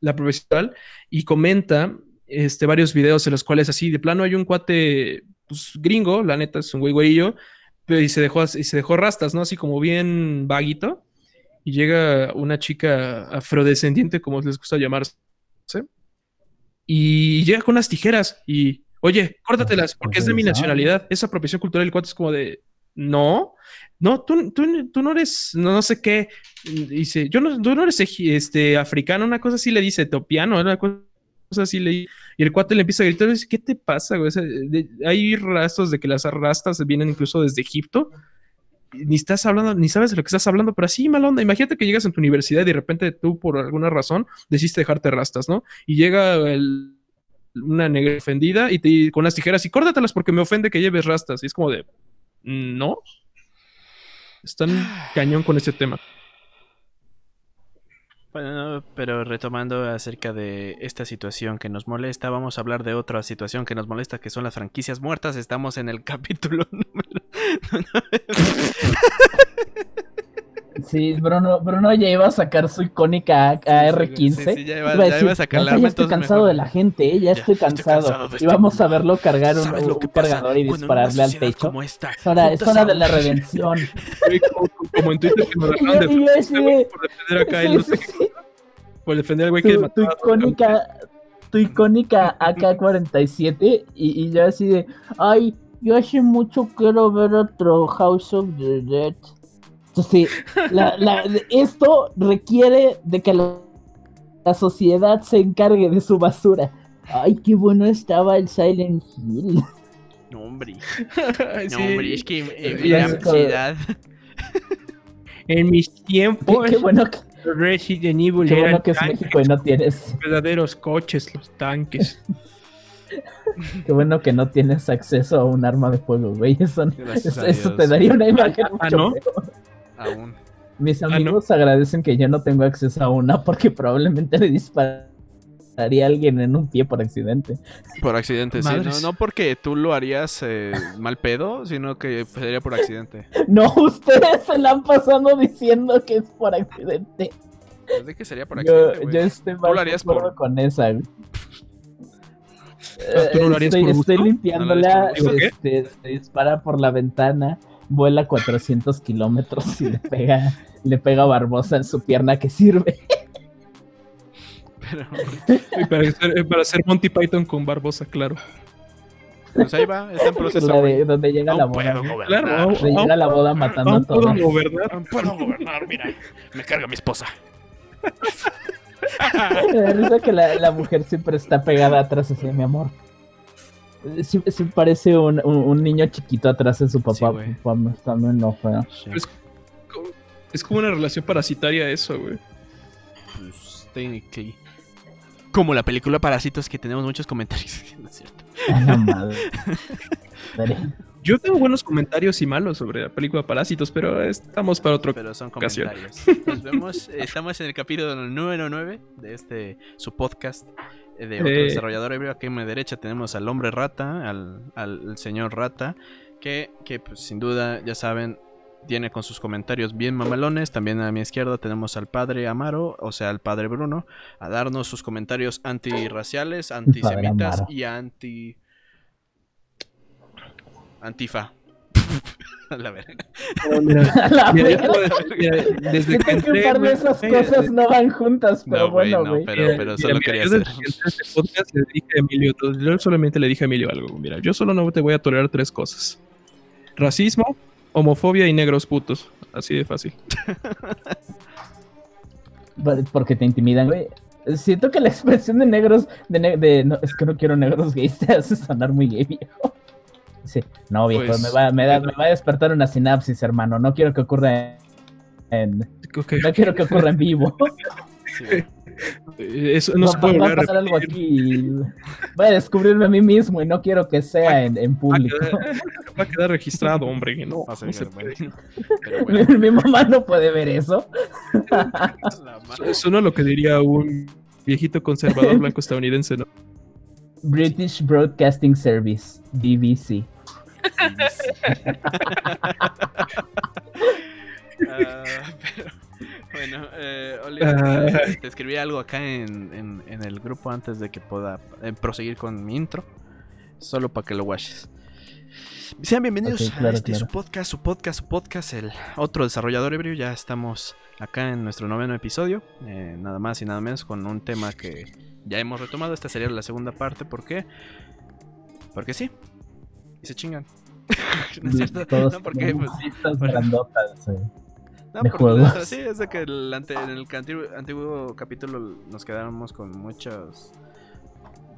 la profesional y comenta este, varios videos en los cuales así, de plano hay un cuate pues, gringo, la neta es un güey güerillo, pero y se dejó, y se dejó rastas, ¿no? Así como bien vaguito. Y llega una chica afrodescendiente, como les gusta llamarse, y llega con unas tijeras y, oye, córtatelas, porque es de mi nacionalidad. Esa apropiación cultural, el cuate es como de, no, no, tú, tú, tú no eres, no, sé qué. Dice, yo no, tú no eres este, africano, una cosa así le dice, etopiano, una cosa así le Y el cuate le empieza a gritar, dice, ¿qué te pasa, hay rastros de que las rastas vienen incluso desde Egipto. Ni estás hablando, ni sabes de lo que estás hablando, pero así, mal onda. Imagínate que llegas en tu universidad y de repente tú, por alguna razón, decidiste dejarte rastas, ¿no? Y llega una negra ofendida y te con las tijeras y córtatelas porque me ofende que lleves rastas. Y es como de, no. Están cañón con ese tema. Bueno, pero retomando acerca de esta situación que nos molesta, vamos a hablar de otra situación que nos molesta, que son las franquicias muertas. Estamos en el capítulo número... Sí, Bruno, Bruno ya iba a sacar su icónica AR-15. Sí, sí, ya, iba, ya iba, a sacar la Ya estoy cansado de la gente, ¿eh? ya, estoy cansado. y vamos a verlo cargar un, un cargador y dispararle al techo. Es hora, es hora de la redención. como, en Twitter que nos dejaron de por defender acá él, no sé Por defender al güey que mató. Tu icónica, tu icónica AK-47 y, y yo así de, ay, yo hace mucho quiero ver otro House of the Dead. Entonces, esto requiere de que la, sociedad se encargue de su basura. Ay, qué bueno estaba el Silent Hill. No, hombre. no, hombre, es que en la sociedad. En mis tiempos. Qué, bueno que. Resident Evil qué bueno que es México y no tienes. Verdaderos coches, los tanques. Qué bueno que no tienes acceso a un arma de fuego, güey. Eso, te daría una imagen ah, mucho ¿no? Aún. Mis ah, amigos agradecen que yo no tengo acceso a una porque probablemente le dispararía a alguien en un pie por accidente. Por accidente, sí. No, porque tú lo harías eh, mal pedo, sino que sería por accidente. No, ustedes se la han pasado diciendo que es por accidente. Pues de que sería por accidente. Yo, yo estoy mal lo harías por... con esa. Ah, ¿Tú no lo harías estoy, por estoy limpiándola, este, se dispara por la ventana vuela 400 kilómetros y le pega, le pega a Barbosa en su pierna que sirve. para, hacer, Monty Python con Barbosa, claro. Pues ahí va, está en proceso. donde llega la boda. Claro, donde llega la boda matando a todos. No puedo gobernar. No puedo gobernar, mira. Me carga mi esposa. Me risa que la, la, mujer siempre está pegada atrás así, mi amor. Sí, parece un, un, niño chiquito atrás de su papá. también no Es, es, como una relación parasitaria eso, güey. Pues, como la película Parásitos que tenemos muchos comentarios. ¿no es cierto? Yo tengo buenos comentarios y malos sobre la película Parásitos, pero estamos para otro pero son comentarios. Nos vemos, estamos en el capítulo número 9 de este su podcast de otro eh, desarrollador Aquí a mi derecha tenemos al hombre rata, al, señor rata, que, que pues, sin duda, ya saben, tiene con sus comentarios bien mamalones. También a mi izquierda tenemos al padre Amaro, o sea, al padre Bruno, a darnos sus comentarios antirraciales, antisemitas y anti... Antifa. la verga. desde que, entré, un par de esas cosas no van juntas, pero bueno, güey. No, pero, pero solo quería hacer. Este podcast le dije a Emilio, yo solamente le dije a Emilio algo. Mira, yo solo no te voy a tolerar tres cosas: racismo, homofobia y negros putos. Así de fácil. Porque te intimidan, güey. Siento que la expresión de negros, de, de no, es que no quiero negros gays, te hace sonar muy gay, viejo. Sí. No, viejo, pues, me, va, me, da, me, va, a despertar una sinapsis, hermano. No quiero que ocurra en. No quiero que ocurra en vivo. Eso no, se puede va, a pasar algo aquí. Voy a descubrirme a mí mismo y no quiero que sea en, en público. Va a, quedar, registrado, hombre. No, Mi mamá no puede ver eso. Eso no es lo que diría un viejito conservador blanco estadounidense, ¿no? British Broadcasting Service, BBC. Ah, Bueno, eh, ah. te escribí algo acá en, el grupo antes de que pueda eh, proseguir con mi intro. Solo para que lo watches. Sean bienvenidos a este su podcast, su podcast, su podcast, el otro desarrollador ebrio. Ya estamos acá en nuestro noveno episodio. Eh, nada más y nada menos con un tema que ya hemos retomado. Esta sería la segunda parte. ¿Por qué? Porque sí. Se chingan. no es cierto. no, porque. Pues, grandotas, no, de juegos. sí, es de que el en el antiguo, capítulo nos quedamos con muchos.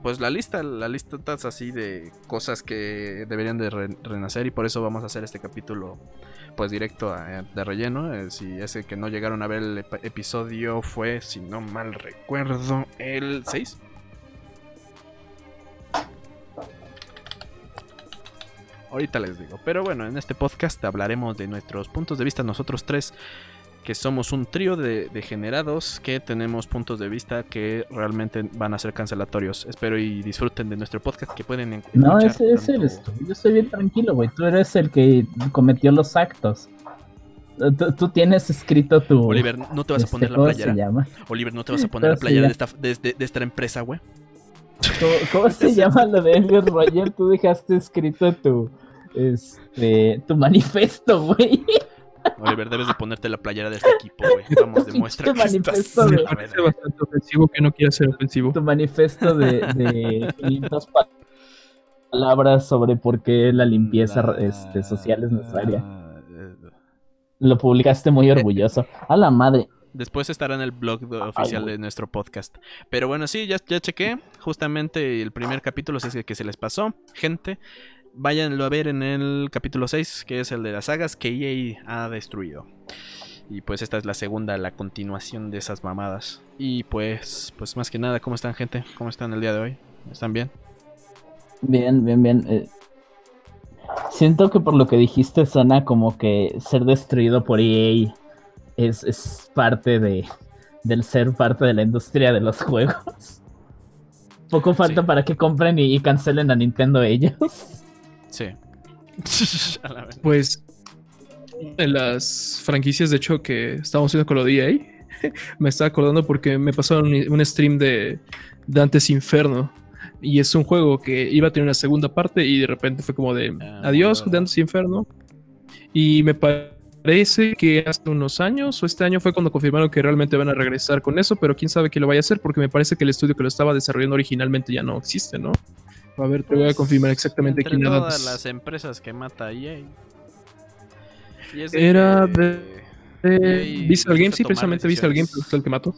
Pues la lista, la lista así de cosas que deberían de renacer y por eso vamos a hacer este capítulo pues directo de relleno. Eh, si ese que no llegaron a ver el episodio fue, si no mal recuerdo, el 6. Ahorita les digo. Pero bueno, en este podcast hablaremos de nuestros puntos de vista, nosotros tres, que somos un trío de degenerados que tenemos puntos de vista que realmente van a ser cancelatorios. Espero y disfruten de nuestro podcast que pueden encontrar. No, ese, ese eres tú. Yo estoy bien tranquilo, güey. Tú eres el que cometió los actos. Tú, tienes escrito tu. Oliver, no te vas a este, poner la playera. Se llama? Oliver, no te vas a poner la playera de esta, de, de esta empresa, güey. ¿Cómo, se llama lo de Elliot Roger? Tú dejaste escrito tu, este, tu manifesto, güey. Oliver, debes de ponerte la playera de este equipo, güey. Vamos, demuestra que manifiesto estás... De... Me parece bastante ofensivo que no quiera ser ofensivo. Tu manifesto de, de 500 palabras sobre por qué la limpieza este, social es necesaria. Lo publicaste muy orgulloso. A la madre. Después estará en el blog oficial de nuestro podcast. Pero bueno, sí, ya, ya chequé. Justamente el primer capítulo es el que se les pasó. Gente, váyanlo a ver en el capítulo 6, que es el de las sagas que EA ha destruido. Y pues esta es la segunda, la continuación de esas mamadas. Y pues, pues más que nada, ¿cómo están gente? ¿Cómo están el día de hoy? ¿Están bien? Bien, bien, bien. Eh, siento que por lo que dijiste suena como que ser destruido por EA es, parte de, del ser parte de la industria de los juegos. Poco falta para que compren y, cancelen a Nintendo ellos. Sí. pues en las franquicias de hecho que estábamos haciendo con lo de EA, me estaba acordando porque me pasaron un stream de Dantes Inferno. Y es un juego que iba a tener una segunda parte y de repente fue como de ah, adiós, Dantes Inferno. Y me parece Parece que hace unos años o este año fue cuando confirmaron que realmente van a regresar con eso, pero quién sabe que lo vaya a hacer porque me parece que el estudio que lo estaba desarrollando originalmente ya no existe, ¿no? A ver, te voy a confirmar exactamente quién era. todas las empresas que mata EA. era de, de Visual Games, sí, precisamente Visual Games fue el que mató.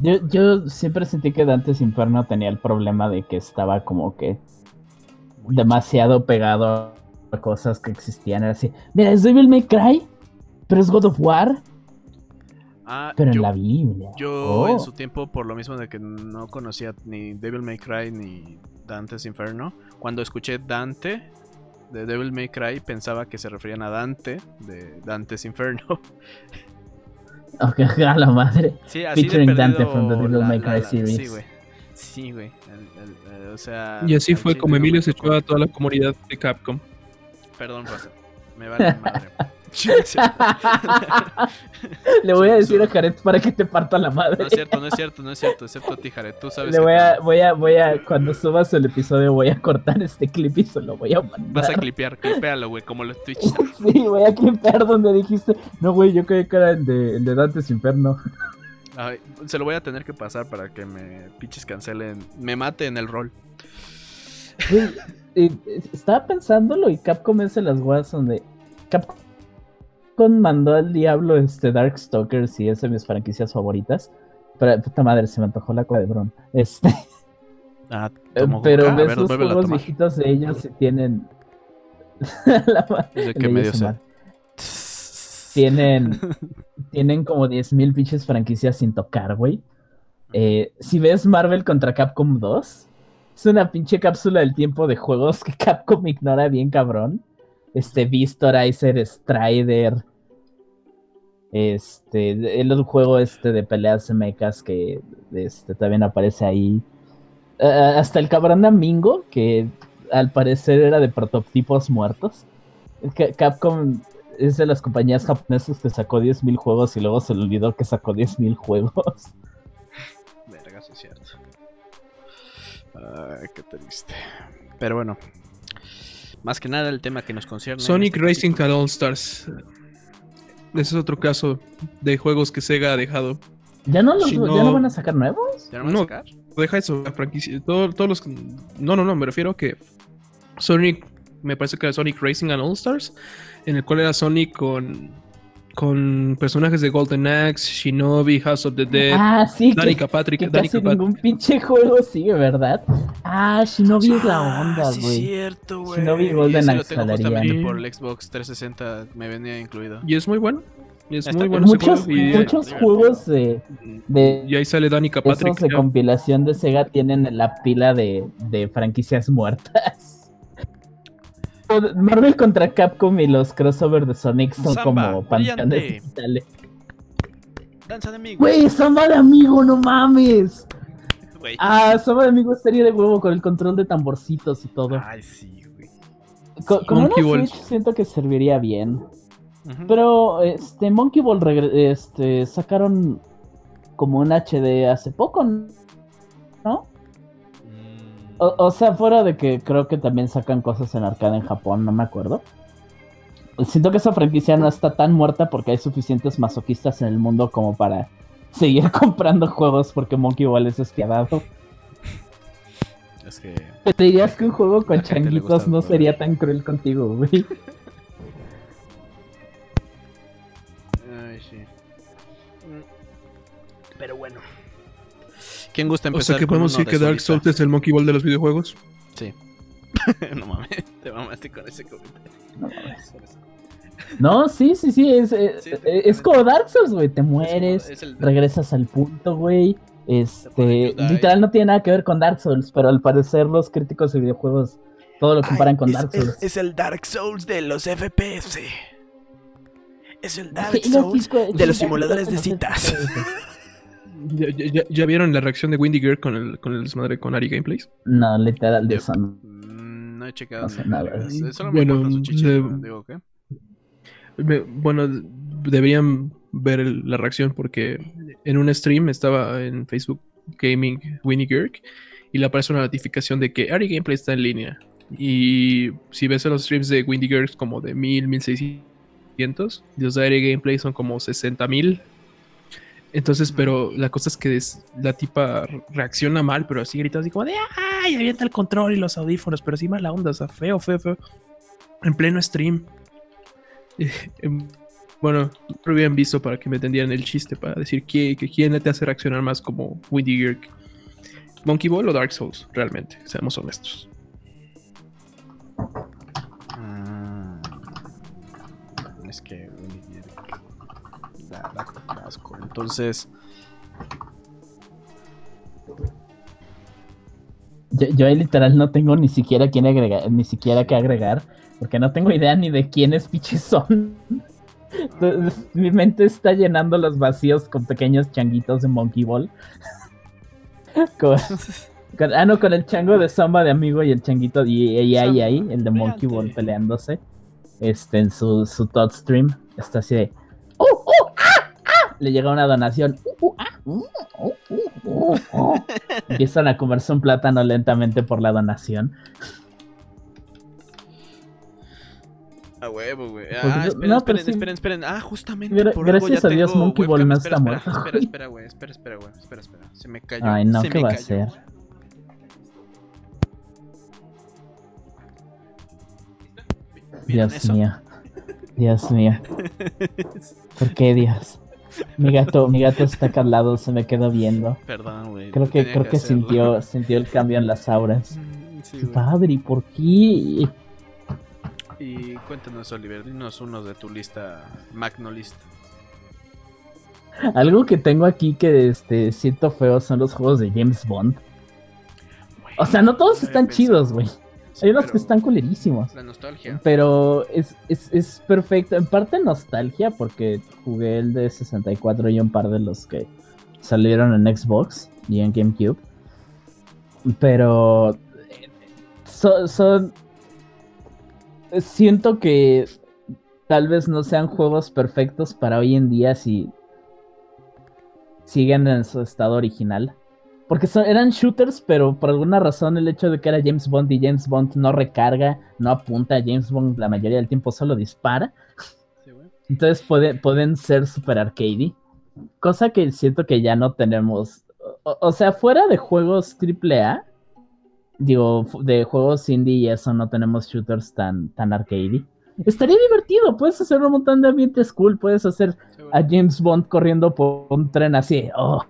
Yo, yo siempre sentí que Dantes Inferno tenía el problema de que estaba como que demasiado pegado cosas que existían. Era así, mira, es Devil May Cry, pero es God of War. Ah, pero en la Biblia. Yo en oh. su tiempo, por lo mismo de que no conocía ni Devil May Cry ni Dante's Inferno, cuando escuché Dante de Devil May Cry pensaba que se referían a Dante de Dante's Inferno. Ok, a la madre. Sí, así Featuring Dante from the Devil May Cry series. Sí, güey. Sí, güey. O sea, y así fue como Emilio se echó a toda la comunidad de Capcom. Perdón, Rosa. Me vale madre. Le voy a decir a Jared para que te parta la madre. No es cierto, no es cierto, no es cierto, excepto a ti, Jared. Tú sabes. Le voy a, voy a, voy a, cuando subas el episodio, voy a cortar este clip y se lo voy a mandar. Vas a clipear, clipealo, güey, como los Twitch. sí, voy a clipear donde dijiste. No, güey, yo creí que era el de, el de Dantes Inferno. Ay, se lo voy a tener que pasar para que me pinches cancelen, me mate en el rol. Estaba pensándolo y Capcom es de las weas donde Capcom mandó al diablo este Darkstalkers y es de mis franquicias favoritas. Pero puta madre, se me antojó la de Bron. Este. Ah, pero ves los juegos viejitos de ellos y tienen. ¿De qué medio Tienen. tienen como 10.000 pinches franquicias sin tocar, güey. Eh, si ves Marvel contra Capcom 2, es una pinche cápsula del tiempo de juegos que Capcom ignora bien cabrón. Este Vistorizer, Strider. Este, el juego este de peleas mechas que este, también aparece ahí. hasta el cabrón Mingo, que al parecer era de prototipos muertos. Capcom es de las compañías japonesas que sacó 10.000 juegos y luego se le olvidó que sacó 10.000 juegos. Ay, qué triste. Pero bueno, más que nada el tema que nos concierne. Sonic este Racing All Stars. Ese es otro caso de juegos que Sega ha dejado. ¿Ya no, ¿ya no van a sacar nuevos? ¿Ya no van a sacar? Deja eso, la franquicia. todos los. No, no, no, me refiero a que Sonic. Me parece que era Sonic Racing and All Stars. En el cual era Sonic con con personajes de Golden Axe, Shinobi, House of the Dead, ah, sí, Danica Patrick, que casi ningún pinche juego sigue, ¿verdad? Ah, Shinobi es la ah, onda, güey. Sí, cierto, güey. Shinobi Golden Axe lo tengo justamente por el Xbox 360 me venía incluido. Y es muy bueno. Y es muy bueno muchos, muchos juegos de, de, Y ahí sale Danica Patrick. Esos de compilación de Sega tienen la pila de, de franquicias muertas. Marvel contra Capcom y los crossover de Sonic son como pantanes digitales. Danza de amigo. Güey, Samba de amigo, no mames. Ah, Samba de amigo es serie de huevo con el control de tamborcitos y todo. Ay, sí, güey. como una Switch siento que serviría bien. Pero este Monkey Ball este, sacaron como un HD hace poco, ¿no? O, sea, fuera de que creo que también sacan cosas en arcade en Japón, no me acuerdo. Siento que esa franquicia no está tan muerta porque hay suficientes masoquistas en el mundo como para seguir comprando juegos porque Monkey Ball es despiadado. Es que. Te dirías que un juego con changuitos no sería tan cruel contigo, güey. ¿Quién gusta empezar? O sea que podemos decir que Dark Souls es el Monkey Ball de los videojuegos. Sí. no mames, te mamaste con ese comentario. No mames. No, sí, sí, sí, es, eh, eh, es, como Dark Souls, güey. Te mueres, regresas al punto, güey. Este, literal no tiene nada que ver con Dark Souls, pero al parecer los críticos de videojuegos todo lo comparan con Dark Souls. Es, el Dark Souls de los FPS. Es el Dark Souls de los simuladores de citas. ¿Ya, vieron la reacción de Windy Gear con el, con el desmadre con Ari Gameplays? No, literal de eso mm, no. he checado nada. bueno, digo, ¿qué? bueno, deberían ver la reacción porque en un stream estaba en Facebook Gaming Winnie Gear y le aparece una notificación de que Ari Gameplay está en línea. Y si ves los streams de Windy Gear como de 1000, 1600, los de Ari Gameplay son como 60000 entonces, pero la cosa es que la tipa reacciona mal, pero así grita así como de ¡ay! Avienta el control y los audífonos, pero así mala onda, o sea, feo, feo, feo. En pleno stream. Em, bueno, lo habían visto para que me entendieran el chiste, para decir que, quién te hace reaccionar más como Windy Gear. Monkey Ball o Dark Souls, realmente, seamos honestos. Mm, es que entonces. Yo, literal no tengo ni siquiera quién agregar, ni siquiera que agregar, porque no tengo idea ni de quiénes piches son. Mi mente está llenando los vacíos con pequeños changuitos de Monkey Ball. ah, no, con el chango de Samba de amigo y el changuito y, ahí, ahí, el de Monkey Ball peleándose. Este, en su, su stream. Está así de. ¡Oh, oh! Le llega una donación. Uh, uh, ah, uh, Empiezan a comerse un plátano lentamente por la donación. A huevo, güey. Ah, esperen, no, esperen, esperen, esperen, Ah, justamente por Gracias a Dios, Monkey Ball no está muerto. Espera, espera, güey. Espera, espera, güey. Espera, espera. Se me cayó. Ay, no, ¿qué va a hacer? Dios mío. Dios mío. ¿Por qué Dios? Mi gato, mi gato está acá al lado, se me quedó viendo. Perdón, güey. Creo que, creo que, sintió, sintió el cambio en las auras. Mm, padre, ¿y por qué? Y cuéntanos, Oliver, dinos unos de tu lista, Magnolist. Algo que tengo aquí que este, siento feo son los juegos de James Bond. o sea, no todos están chidos, güey. Hay unos que están culerísimos. La nostalgia. Pero es, es, perfecto. En parte nostalgia, porque jugué el de 64 y un par de los que salieron en Xbox y en GameCube. Pero son. siento que tal vez no sean juegos perfectos para hoy en día si siguen en su estado original. Porque eran shooters, pero por alguna razón el hecho de que era James Bond y James Bond no recarga, no apunta, James Bond la mayoría del tiempo solo dispara. Entonces pueden ser super arcade. Cosa que siento que ya no tenemos. O, sea, fuera de juegos AAA, digo, de juegos indie y eso, no tenemos shooters tan, tan arcade. Estaría divertido, puedes hacer un montón de ambientes cool, puedes hacer a James Bond corriendo por un tren así, oh,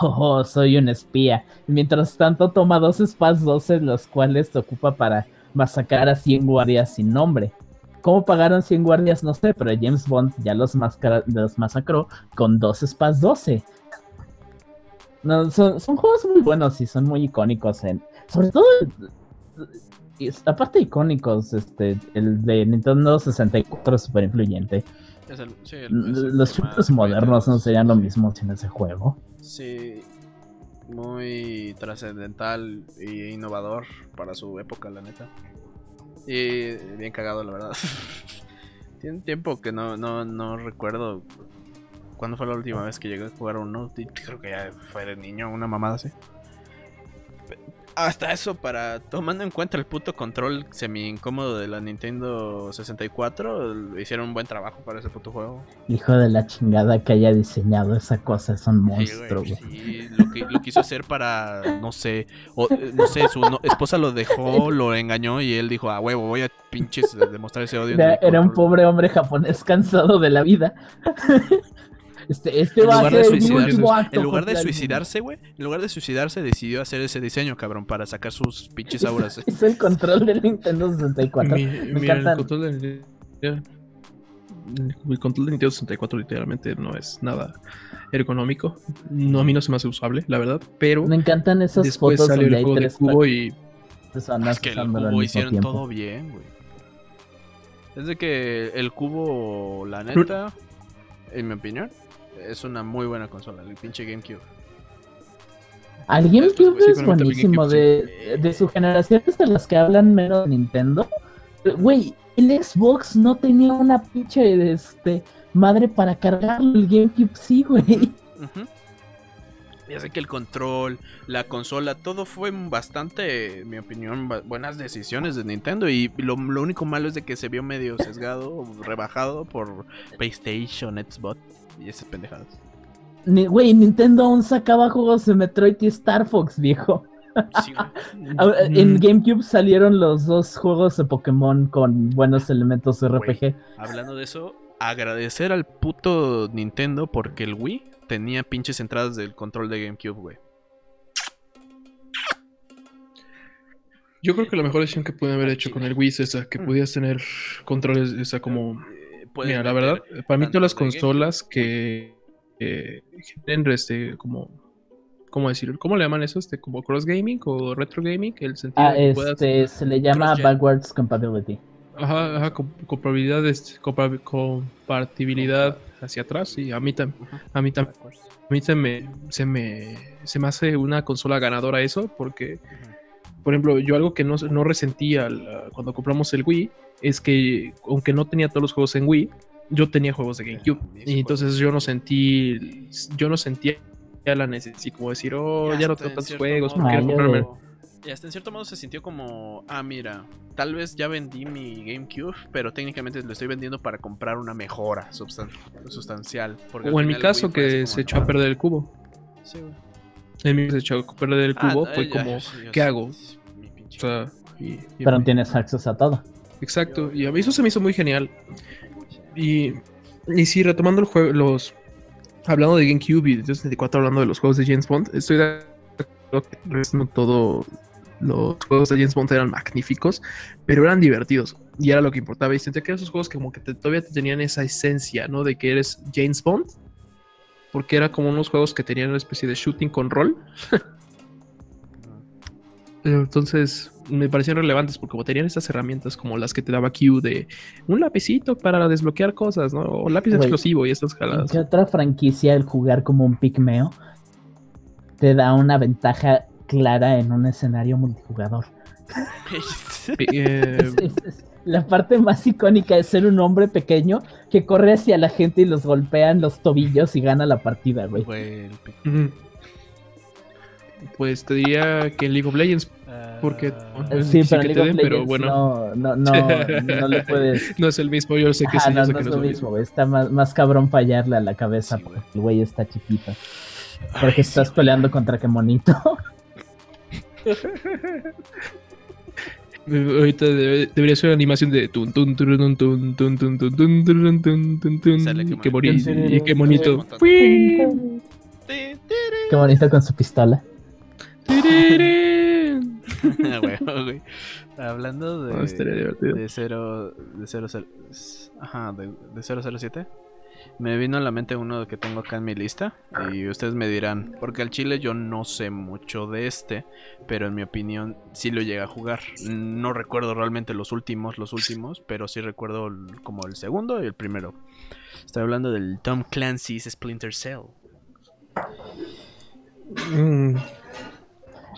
oh, oh soy un espía. mientras tanto toma dos Spas 12, los cuales se ocupa para masacrar a 100 guardias sin nombre. ¿Cómo pagaron 100 guardias? No sé, pero James Bond ya los, los masacró con dos Spas 12. No, son, juegos muy buenos y son muy icónicos. En, sobre todo, aparte icónicos, este, el de Nintendo 64 es súper influyente. los shooters modernos no serían lo mismo sin ese juego. Sí, muy trascendental e innovador para su época, la neta. Y bien cagado, la verdad. Tiene tiempo que no, no, no recuerdo cuándo fue la última vez que llegué a jugar uno. Creo que ya fue de niño, una mamada así hasta eso, para tomando en cuenta el puto control semi incómodo de la Nintendo 64, hicieron un buen trabajo para ese puto juego. Hijo de la chingada que haya diseñado esa cosa, es un monstruo. Sí, lo, que, lo quiso hacer para, no sé, no sé, su esposa lo dejó, lo engañó y él dijo, a huevo, voy a pinches demostrar ese odio. era un pobre hombre japonés cansado de la vida. Este, este en lugar de suicidarse, en lugar de suicidarse, güey, en lugar de suicidarse, decidió hacer ese diseño, cabrón, para sacar sus pinches auras. Es el control del Nintendo 64. Me encanta. El control del el control de Nintendo 64 literalmente no es nada ergonómico. No, a mí no se me hace usable, la verdad. Pero me encantan esas después fotos salió el juego de cubo y es que el cubo hicieron todo bien, güey. Es de que el cubo, la neta, en mi opinión, es una muy buena consola, el pinche GameCube. Al GameCube es buenísimo, de, de su generación es de las que hablan menos de Nintendo. Güey, el Xbox no tenía una pinche este, madre para cargarlo, el GameCube sí, güey. Ya sé que el control, la consola, todo fue bastante, en mi opinión, buenas decisiones de Nintendo. Y lo, lo, único malo es de que se vio medio sesgado, rebajado por PlayStation, Xbox y esas pendejadas. Güey, Nintendo aún sacaba juegos de Metroid y Star Fox, viejo. en mm. GameCube salieron los dos juegos de Pokémon con buenos elementos de RPG. hablando de eso, agradecer al puto Nintendo porque el Wii tenía pinches entradas del control de GameCube, güey. Yo creo que la mejor decisión que pude haber hecho con el Wii es esa, que mm. podías tener controles, esa como Mira, la verdad, para mí todas las consolas que eh, este, como, ¿cómo decirlo? ¿Cómo le llaman eso? Este, como cross gaming o retro gaming, el sentido ah, este, se le llama backwards compatibility. Ajá, ajá, compatibilidad, compatibilidad hacia atrás y a mí también, a mí también, a mí se me, se me, se me hace una consola ganadora eso porque, por ejemplo, yo algo que no, no resentía cuando compramos el Wii es que aunque no tenía todos los juegos en Wii, yo tenía juegos de GameCube. Y entonces yo no sentí, yo no sentía la necesidad, como decir, oh, ya, no tengo tantos juegos, Y hasta en cierto modo se sintió como, ah, mira, tal vez ya vendí mi GameCube, pero técnicamente lo estoy vendiendo para comprar una mejora sustancial. o en mi caso que se echó a perder el cubo. Sí, güey. En mi se echó a perder el ah, cubo, fue como, ¿qué hago? O sea, pero tienes acceso a todo. Exacto, y a mí eso se me hizo muy genial. Y, y sí, retomando el juego, los. Hablando de GameCube y de 64, hablando de los juegos de James Bond, estoy de acuerdo que no todo. Los juegos de James Bond eran magníficos, pero eran divertidos. Y era lo que importaba. Y sentía que esos juegos que como que todavía tenían esa esencia, ¿no? De que eres James Bond. Porque era como unos juegos que tenían una especie de shooting con rol. Entonces, me parecían relevantes porque tenían estas herramientas como las que te daba Q de un lapicito para desbloquear cosas, ¿no? O lápiz explosivo y estas jaladas. ¿Qué otra franquicia el jugar como un pigmeo te da una ventaja clara en un escenario multijugador? Eh, la parte más icónica es ser un hombre pequeño que corre hacia la gente y los golpea en los tobillos y gana la partida, güey. Pues te diría que en League of Legends, porque uh, sí, pero, League of Legends pero bueno. No, no, no, no le puedes. no es el mismo, yo sé que sí. No, no, es lo mismo, Está más, más cabrón fallarle a la cabeza porque el güey está chiquito. Porque estás peleando contra qué monito. Ahorita debería ser una animación de tun tun tun tun tun tun tun tun tun tun tun tun tun qué bonito. y qué bonito. qué bonito con su pistola. Hablando de de cero de cero ajá de, de 007 me vino a la mente uno que tengo acá en mi lista y ustedes me dirán, porque al chile yo no sé mucho de este, pero en mi opinión sí lo llega a jugar. No recuerdo realmente los últimos, los últimos, pero sí recuerdo como el segundo y el primero. Estoy hablando del Tom Clancy's Splinter Cell. Mm.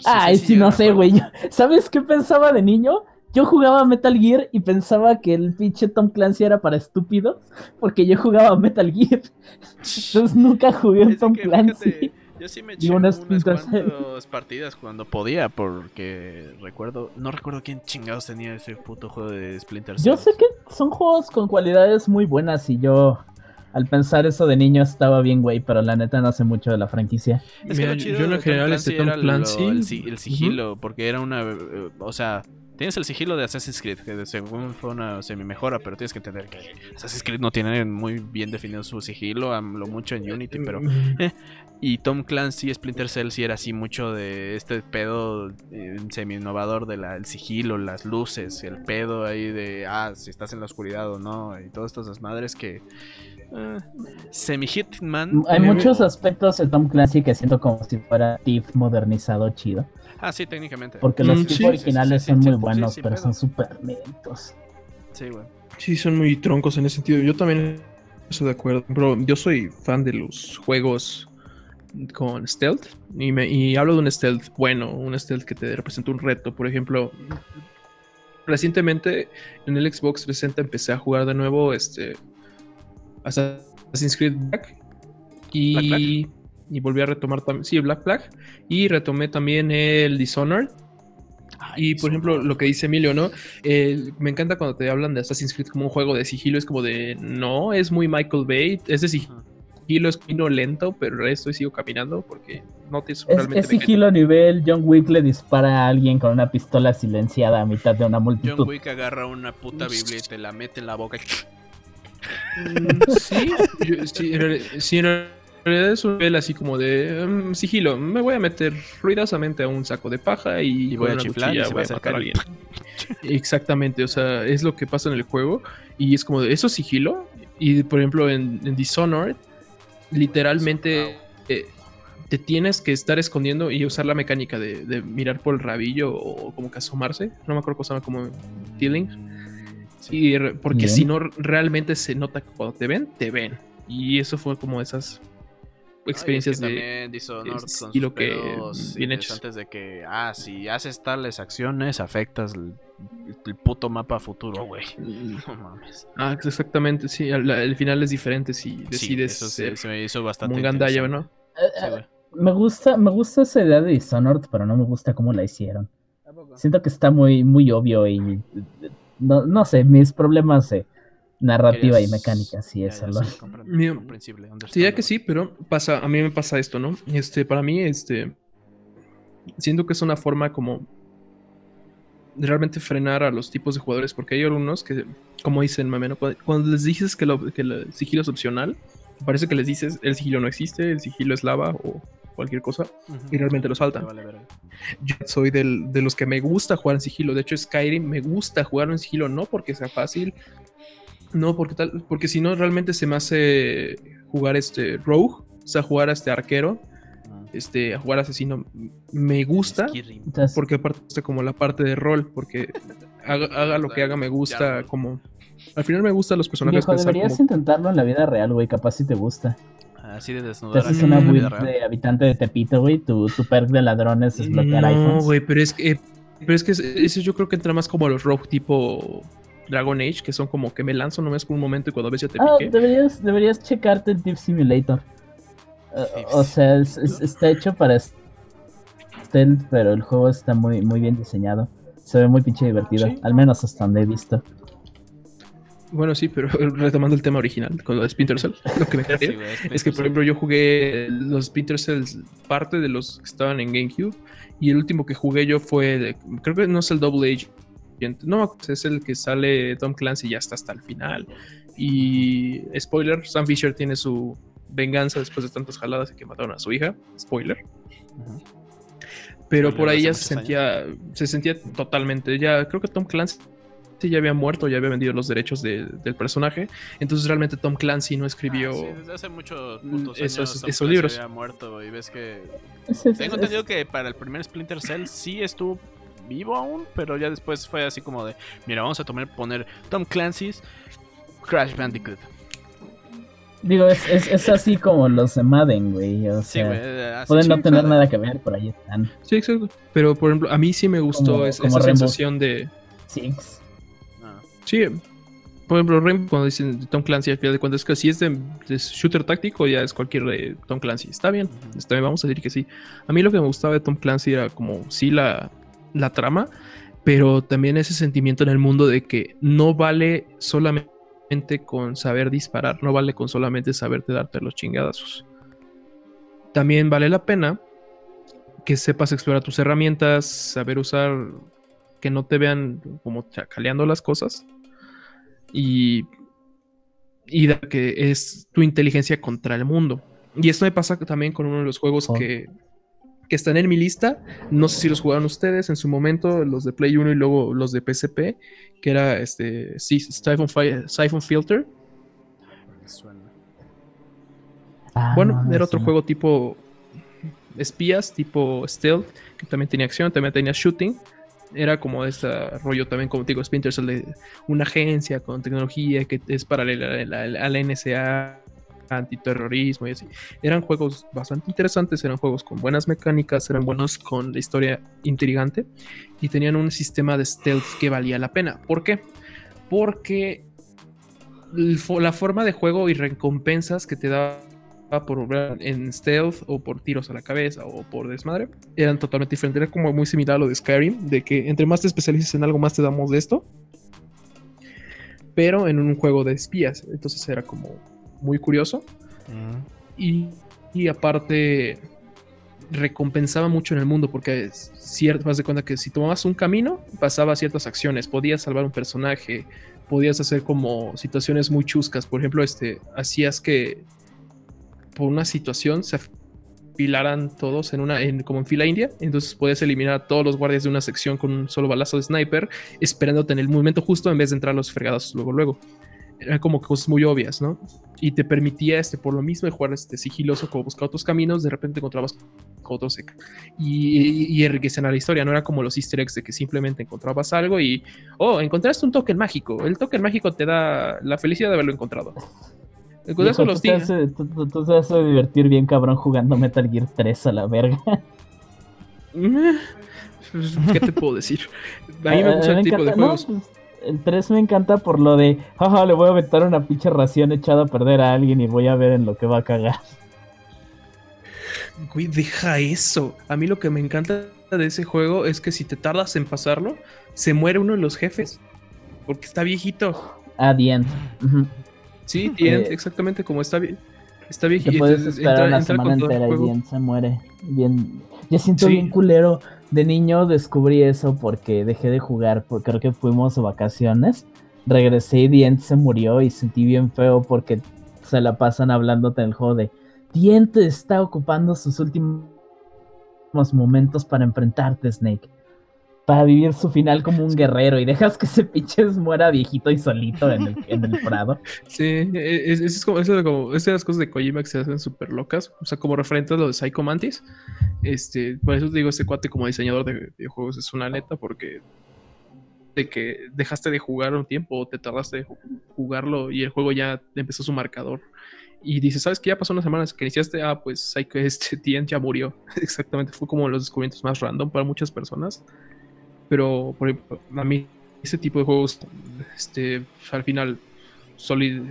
Ay, sí, no sé, güey. ¿Sabes qué pensaba de niño? Yo jugaba Metal Gear y pensaba que el pinche Tom Clancy era para estúpidos, porque yo jugaba Metal Gear. Entonces nunca jugué un Tom Clancy. yo sí me eché unas, cuantas partidas cuando podía, porque recuerdo, no recuerdo quién chingados tenía ese puto juego de Splinter Cell. Yo sé que son juegos con cualidades muy buenas y yo al pensar eso de niño estaba bien, güey, pero la neta no sé mucho de la franquicia. Es que yo en general este Tom Clancy, el, sigilo, porque era una, eh, o sea, Tienes el sigilo de Assassin's Creed, que según fue una semi-mejora, pero tienes que entender que Assassin's Creed no tiene muy bien definido su sigilo, a lo mucho en Unity, pero... Eh. Y Tom Clancy, Splinter Cell, sí era así mucho de este pedo eh, semi-innovador del sigilo, las luces, el pedo ahí de, ah, si estás en la oscuridad o no, y todas estas madres que... Uh, Semi-Hitman. Hay muchos aspectos de Tom Clancy que siento como si fuera Thief modernizado chido. Ah, sí, técnicamente. Porque los mm, originales son muy buenos, pero son súper lentos. Sí, güey. Sí, son muy troncos en ese sentido. Yo también estoy de acuerdo. Bro, yo soy fan de los juegos con stealth. Y, me, y hablo de un stealth bueno, un stealth que te representa un reto. Por ejemplo, recientemente en el Xbox 360 empecé a jugar de nuevo este Assassin's Creed Black. Y y volví a retomar también, sí, Black Flag, y retomé también el Dishonored. y por ejemplo, lo que dice Emilio, ¿no? me encanta cuando te hablan de Assassin's Creed como un juego de sigilo, es como de, no, es muy Michael Bay, es de sigilo, es vino lento, pero esto sigo caminando porque no te es, realmente... Es sigilo a nivel, John Wick le dispara a alguien con una pistola silenciada a mitad de una multitud. John Wick agarra una puta Biblia y te la mete en la boca. Mm, sí, sí, sí, realidad es un nivel así como de mm, sigilo. Me voy a meter ruidosamente a un saco de paja y, voy a chiflar y voy a matar a alguien. Exactamente, o sea, es lo que pasa en el juego. Y es como de eso sigilo. Y por ejemplo, en, Dishonored, literalmente eh, te tienes que estar escondiendo y usar la mecánica de, mirar por el rabillo o como que asomarse. No me acuerdo cómo se llama, como dealing. Sí, porque si no, realmente se nota que cuando te ven, te ven. Y eso fue como esas experiencias de también Dishonored y lo que bien antes de que ah si haces tales acciones afectas el, puto mapa futuro güey. No mames. Ah exactamente sí el, final es diferente si decides sí, eso se, me hizo bastante un gandalla no eh, eh, me gusta me gusta esa idea de Dishonored pero no me gusta cómo la hicieron. Siento que está muy muy obvio y no, no sé mis problemas eh, narrativa y mecánica, sí, es algo. Sí, ya que sí, pero pasa, a mí me pasa esto, ¿no? Este, para mí, este, siento que es una forma como de realmente frenar a los tipos de jugadores, porque hay algunos que, como dicen, mame, cuando, les dices que, lo, que el sigilo es opcional, parece que les dices el sigilo no existe, el sigilo es lava o cualquier cosa, y realmente lo saltan. Yo soy del, de los que me gusta jugar en sigilo, de hecho Skyrim me gusta jugar en sigilo, no porque sea fácil, no, porque tal, porque si no realmente se me hace jugar este rogue, o sea, jugar a este arquero, ah. este, a jugar asesino, me gusta, porque aparte como la parte de rol, porque haga, lo que haga me gusta como al final me gustan los personajes. Viejo, deberías intentarlo en la vida real, güey, capaz si te gusta. Así de desnudar. Te haces una build de habitante de Tepito, güey, tu, tu perk de ladrones es bloquear iPhones. No, güey, pero es que pero es que eso yo creo que entra más como a los rogue tipo Dragon Age, que son como que me lanzo nomás por un momento y cuando ves ya te ah, Deberías, deberías checarte el Deep Simulator. Eh, o sea, está hecho para stealth, pero el juego está muy, muy bien diseñado. Se ve muy pinche divertido, al menos hasta donde he visto. Bueno, sí, pero retomando el tema original con los Splinter Cell, lo que me sí, es que, por ejemplo, yo jugué los Splinter Cells, parte de los que estaban en GameCube, y el último que jugué yo fue, creo que no es el Double Age, no, es el que sale Tom Clancy ya está hasta el final. Y spoiler, Sam Fisher tiene su venganza después de tantas jaladas y que mataron a su hija. Spoiler. Pero por ahí ya se sentía, se sentía totalmente, ya creo que Tom Clancy ya había muerto, ya había vendido los derechos del personaje. Entonces realmente Tom Clancy no escribió. Ah, desde hace muchos esos, libros. Había muerto y ves que. Tengo entendido que para el primer Splinter Cell sí estuvo vivo aún, pero ya después fue así como de, mira, vamos a tomar, poner Tom Clancy's Crash Bandicoot. Digo, es, es, así como los de Madden, güey. O sea, pueden no tener nada que ver, por ahí están. Sí, exacto. Pero, por ejemplo, a mí sí me gustó esa, sensación de... Six. Ah. Sí, por ejemplo, Rainbow, cuando dicen Tom Clancy, al final de cuentas, que si es de, shooter táctico, ya es cualquier de Tom Clancy. Está bien, está bien, vamos a decir que sí. A mí lo que me gustaba de Tom Clancy era como, sí, la, la trama, pero también ese sentimiento en el mundo de que no vale solamente con saber disparar, no vale con solamente saberte darte los chingadazos. También vale la pena que sepas explorar tus herramientas, saber usar, que no te vean como chacaleando las cosas y, y que es tu inteligencia contra el mundo. Y esto me pasa también con uno de los juegos oh. que, que están en mi lista. No sé si los jugaron ustedes en su momento, los de Play 1 y luego los de PSP, que era este Siphon, Filter. Ah, bueno, era otro juego tipo espías, tipo stealth, que también tenía acción, también tenía shooting. Era como este rollo también, como te digo, Splinter Cell de una agencia con tecnología que es paralela a la, a la NSA antiterrorismo y así. Eran juegos bastante interesantes, eran juegos con buenas mecánicas, eran buenos con la historia intrigante y tenían un sistema de stealth que valía la pena. ¿Por qué? Porque la forma de juego y recompensas que te daba por en stealth o por tiros a la cabeza o por desmadre eran totalmente diferentes. Era como muy similar a lo de Skyrim, de que entre más te especialices en algo, más te damos de esto. Pero en un juego de espías. Entonces era como muy curioso. y, y, aparte recompensaba mucho en el mundo porque cierto, vas de cuenta que si tomabas un camino pasaba ciertas acciones, podías salvar un personaje, podías hacer como situaciones muy chuscas, por ejemplo, este hacías que por una situación se afilaran todos en una en, como en fila india, entonces podías eliminar a todos los guardias de una sección con un solo balazo de sniper, esperándote en el momento justo en vez de entrar a los fregados luego luego eran como cosas muy obvias, ¿no? Y te permitía, este, por lo mismo, de jugar este, sigiloso, como buscar otros caminos, de repente encontrabas otros y, y, enriquecían a la historia. No era como los easter eggs de que simplemente encontrabas algo y, oh, encontraste un token mágico. El token mágico te da la felicidad de haberlo encontrado. Encontraste los tú, te tú, te vas a divertir bien cabrón jugando Metal Gear 3 a la verga. ¿Qué te puedo decir? A mí me gusta el tipo de juegos. Pues, el 3 me encanta por lo de, jaja, le voy a aventar una pinche ración echada a perder a alguien y voy a ver en lo que va a cagar. Güey, deja eso. A mí lo que me encanta de ese juego es que si te tardas en pasarlo, se muere uno de los jefes. Porque está viejito. Ah, The Sí, The exactamente como está bien. Está viejito. Te puedes esperar una semana entera y bien se muere. Bien. Yo siento bien culero de niño descubrí eso porque dejé de jugar, porque creo que fuimos a vacaciones. Regresé y Dient se murió y sentí bien feo porque se la pasan hablándote en el juego de está ocupando sus últimos momentos para enfrentarte, Snake para vivir su final como un guerrero y dejas que ese pinches muera viejito y solito en el, prado. Sí, e, es, es, como, es como es de las cosas de Kojima que se hacen súper locas. O sea, como referente a lo de Psycho Mantis. Este, por eso te digo, este cuate como diseñador de videojuegos es una neta porque de que dejaste de jugar un tiempo o te tardaste de jugarlo y el juego ya empezó su marcador y dices, ¿sabes qué? Ya pasó unas semanas que iniciaste, ah, pues que este Tien ya murió. Exactamente, fue como los descubrimientos más random para muchas personas. Pero, por ejemplo, a mí ese tipo de juegos, este, al final, Solid,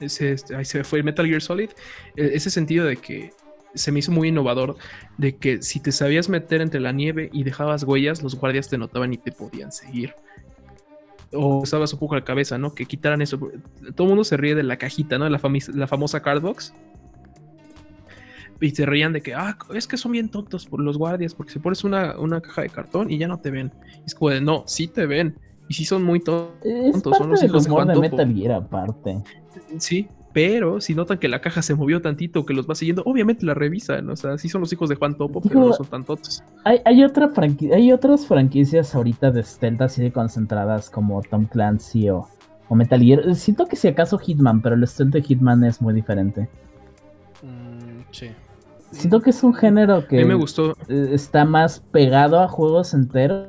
ese, este, ahí se fue Metal Gear Solid, e, ese sentido de que se me hizo muy innovador de que si te sabías meter entre la nieve y dejabas huellas, los guardias te notaban y te podían seguir. O estabas un poco la cabeza, ¿no? Que quitaran eso. Todo el mundo se ríe de la cajita, ¿no? La, la famosa cardbox. Y se reían de que, ah, es que son bien tontos por los guardias, porque si pones una, una caja de cartón y ya no te ven. es como de, no, sí te ven. Y sí son muy tontos. son los hijos de, de Metal Gear aparte. Sí, pero si notan que la caja se movió tantito, que los va siguiendo, obviamente la revisan. O sea, sí son los hijos de Juan Topo, pero no son tan tontos. Hay, hay, otra hay otras franquicias ahorita de stealth así de concentradas como Tom Clancy o, Metal Gear. Siento que si acaso Hitman, pero el stealth de Hitman es muy diferente. Mm, sí. Siento que es un género que me gustó. Está más pegado a juegos enteros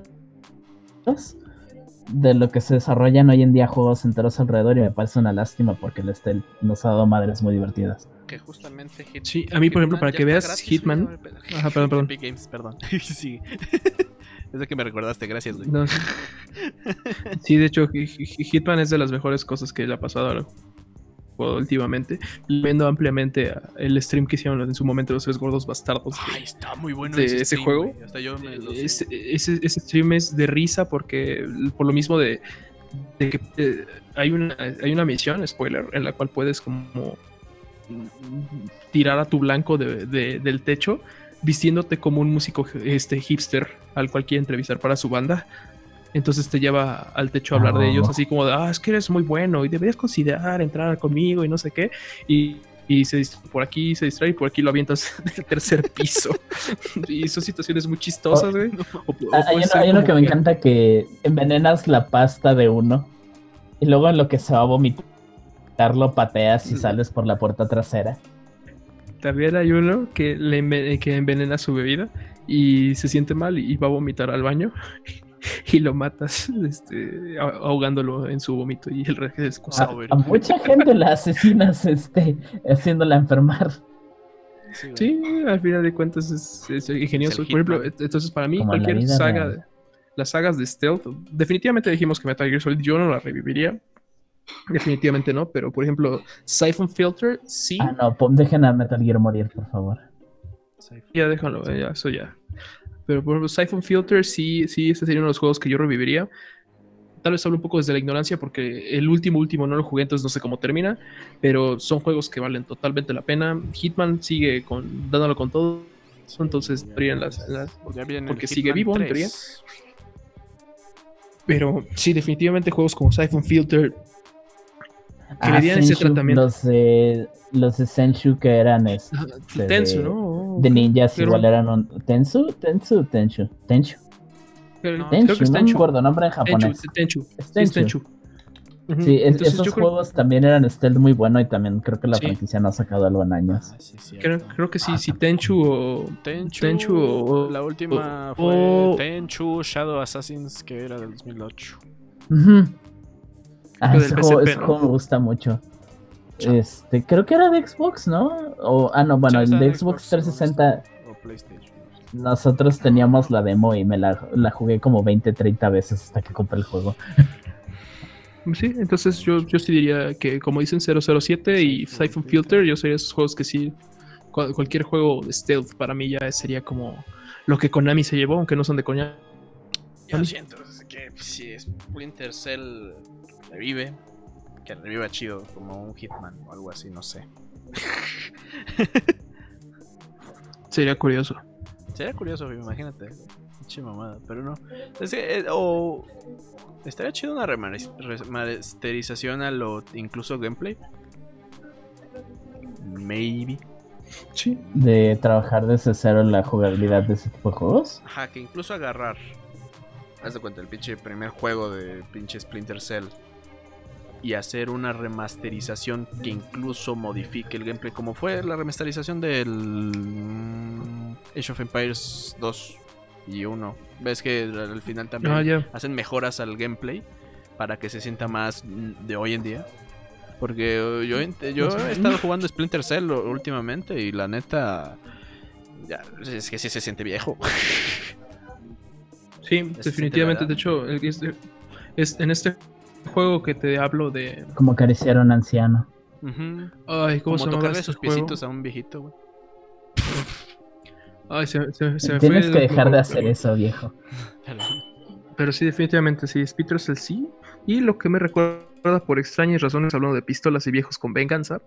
de lo que se desarrollan hoy en día juegos enteros alrededor y me parece una lástima porque el Estel nos ha dado madres muy divertidas. Que justamente Sí, a mí por ejemplo, para que veas Hitman... Ajá, perdón, perdón. Games, perdón. sí. Es de que me recordaste, gracias, güey. Sí, de hecho, Hitman es de las mejores cosas que le ha pasado ahora últimamente, viendo ampliamente el stream que hicieron en su momento los tres gordos bastardos. Ay, está muy bueno de ese, juego. ese, stream es de risa porque por lo mismo de, que eh, hay, una, hay una misión, spoiler, en la cual puedes como tirar a tu blanco del techo vistiéndote como un músico este hipster al cual quiere entrevistar para su banda entonces te lleva al techo a hablar de ellos, así como de, ah, es que eres muy bueno y deberías considerar entrar conmigo y no sé qué. Y, y se por aquí se distrae y por aquí lo avientas del tercer piso. y son situaciones muy chistosas, güey. hay, uno, que me encanta que envenenas la pasta de uno y luego en lo que se va a vomitar lo pateas y sales por la puerta trasera. También hay uno que, le que envenena su bebida y se siente mal y va a vomitar al baño y lo matas este, ahogándolo en su vómito y el resto es a, a, mucha gente la asesinas este, haciéndola enfermar. Sí, al final de cuentas es, ingenioso. Por ejemplo, entonces para mí cualquier saga, las sagas de stealth, definitivamente dijimos que Metal Gear Solid yo no la reviviría. Definitivamente no, pero por ejemplo, Siphon Filter, sí. Ah, no, dejen a Metal Gear morir, por favor. Ya déjalo, ya, eso ya. Pero por ejemplo, Siphon Filter sí, sí, ese sería uno de los juegos que yo reviviría. Tal vez hablo un poco desde la ignorancia porque el último, último no lo jugué, entonces no sé cómo termina. Pero son juegos que valen totalmente la pena. Hitman sigue con, dándolo con todo. Entonces estarían las, porque sigue vivo en teoría. Pero sí, definitivamente juegos como Siphon Filter que le ah, ese tratamiento. Los de, los de Senshu que eran este, Tensu, ¿no? De ninjas igual eran un... Tensu, Tensu, Tenchu, Tenchu. Tenchu, no me acuerdo nombre en japonés. Tenchu, Tenchu. Sí, esos juegos también eran stealth muy bueno y también creo que la franquicia no ha sacado algo en años. Ah, creo, que sí, sí, Tenchu o... Tenchu, o... La última fue Tenchu Shadow Assassins que era del 2008. Ah, ese juego, ese juego me gusta mucho. Este, creo que era de Xbox, ¿no? O, ah, no, bueno, el de Xbox 360. Nosotros teníamos la demo y me la, la, jugué como 20, 30 veces hasta que compré el juego. Sí, entonces yo, yo sí diría que como dicen 007 y Siphon Filter, yo sería esos juegos que sí, cualquier juego de stealth para mí ya sería como lo que Konami se llevó, aunque no son de Konami. Yo siento que si Splinter Cell revive, que reviva chido, como un Hitman o algo así, no sé. Sería curioso. Sería curioso, imagínate. Pinche mamada, pero no. Es que, eh, o. estaría chido una remasterización a lo incluso gameplay. Maybe. Sí. De trabajar desde cero en la jugabilidad de ese tipo de juegos. Ajá, que incluso agarrar. Haz de cuenta, el pinche primer juego de pinche Splinter Cell y hacer una remasterización que incluso modifique el gameplay, como fue la remasterización del mm, Age of Empires 2 y 1. Ves que al final también ah, hacen mejoras al gameplay para que se sienta más de hoy en día. Porque yo, yo he estado jugando Splinter Cell últimamente y la neta, ya, es que sí se siente viejo. Sí, definitivamente. De hecho, es, en este juego que te hablo de. Como acariciar a un anciano. Ay, ¿cómo Como tocarle sus este piecitos a un viejito, güey. Ay, se, se, Tienes que dejar de hacer eso, viejo. Pero sí, definitivamente sí. Spitro es el sí. Y lo que me recuerda por extrañas razones, hablando de pistolas y viejos con venganza,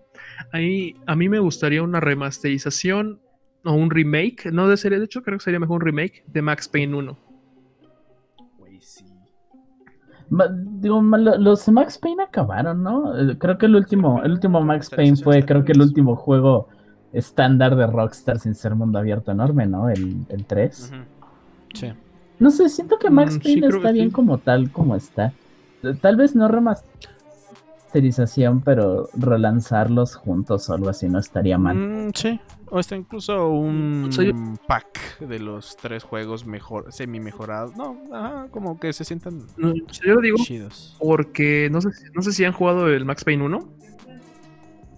ahí a mí me gustaría una remasterización o un remake, no de serie, de hecho creo que sería mejor un remake de Max Payne 1. Digo, los Max Payne acabaron, ¿no? Eh, creo que el último, el último Max Payne fue, creo que el último juego estándar de Rockstar sin ser mundo abierto enorme, ¿no? El, el 3. Sí. No sé, siento que Max mm, Payne está bien como tal, como está. Tal vez no remasterización, pero relanzarlos juntos o algo así no estaría mal. Mm, sí, o está incluso un pack de los tres juegos mejor, semi mejorados. No, ajá, como que se sientan yo lo digo porque no sé, no sé si han jugado el Max Payne 1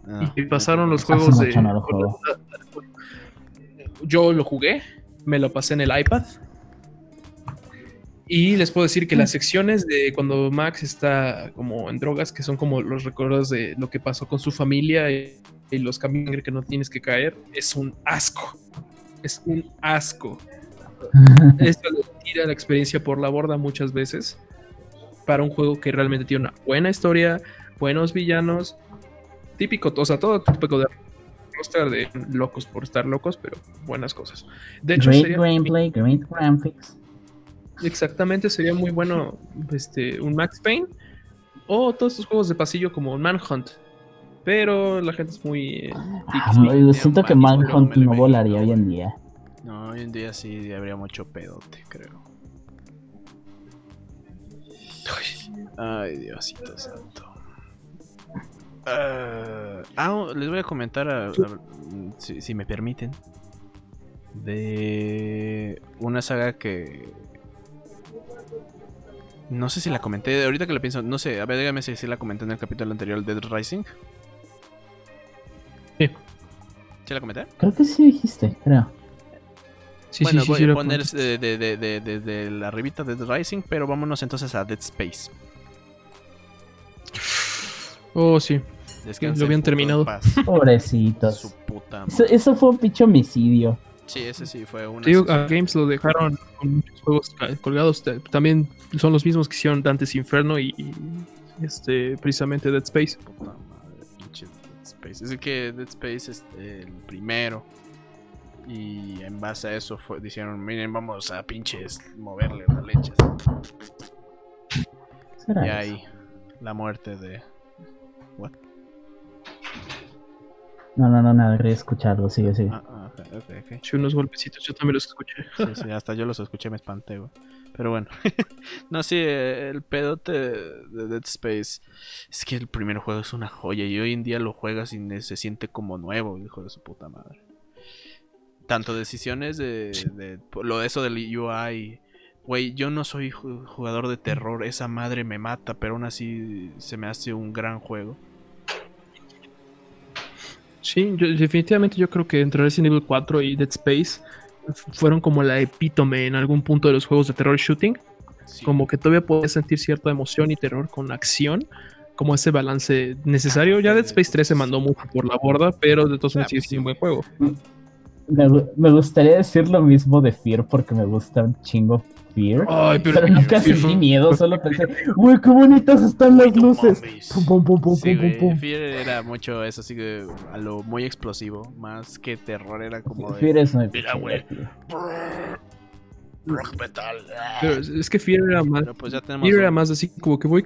ah, y pasaron los juegos de... Yo lo jugué, me lo pasé en el iPad y les puedo decir que las secciones de cuando Max está como en drogas, que son como los recuerdos de lo que pasó con su familia y, los caminos que no tienes que caer, es un asco. Es un asco. Esto le tira la experiencia por la borda muchas veces para un juego que realmente tiene una buena historia, buenos villanos, típico, o sea, todo típico de roster de locos por estar locos, pero buenas cosas. De hecho, great gameplay, great graphics. Exactamente, sería muy bueno este, un Max Payne o todos estos juegos de pasillo como un Manhunt. Pero la gente es muy. Eh, ah, siento que Manhunt no, volaría hoy en día. No, hoy en día sí habría mucho pedote, creo. Ay, Diosito santo. ah, ah les voy a comentar, si, si me permiten, de una saga que no sé si la comenté, ahorita que lo pienso, no sé, a ver, dígame si, la comenté en el capítulo anterior, Dead Rising. Sí. ¿Sí la comenté? Creo que sí dijiste, creo. Sí, bueno, sí, voy a poner desde de, la revista Dead Rising, pero vámonos entonces a Dead Space. Oh, sí. lo habían terminado. Pobrecitos. Eso, eso, fue un picho homicidio. Sí, ese sí fue una. Digo, a Games lo dejaron con muchos juegos colgados. También son los mismos que hicieron Dante's Inferno y, este precisamente Dead Space. Puta madre, pinche Dead Space. Es que Dead Space es el primero. Y en base a eso fue, dijeron, miren, vamos a pinches moverle la leche. Y ahí, la muerte de... What? No, no, no, nada, quería escucharlo, sigue, sigue. Ah, ah, okay, unos golpecitos, yo también los escuché. sí, sí, hasta yo los escuché, me espanté, güey. Pero bueno. no, sí, el pedote de Dead Space es que el primer juego es una joya y hoy en día lo juegas y se siente como nuevo, hijo de su puta madre. Tanto decisiones de, de lo eso del UI. Güey, yo no soy jugador de terror, esa madre me mata, pero aún así se me hace un gran juego. Sí, definitivamente yo creo que entre Resident Evil 4 y Dead Space fueron como la epítome en algún punto de los juegos de terror shooting. Como que todavía puedes sentir cierta emoción y terror con acción, como ese balance necesario. Ya Dead Space 3 se mandó mucho por la borda, pero de todos modos ah, sigue un buen juego. Me, gustaría decir lo mismo de Fear porque me gusta un chingo Fear. Ay, pero, nunca sentí miedo, solo pensé, güey, qué bonitas están las luces. Fear era mucho eso, así que a lo muy explosivo, más que terror, era como. De, Fear es muy Mira, güey. Rock metal. Pero es que Fear era más. Pues Fear era más así como que voy.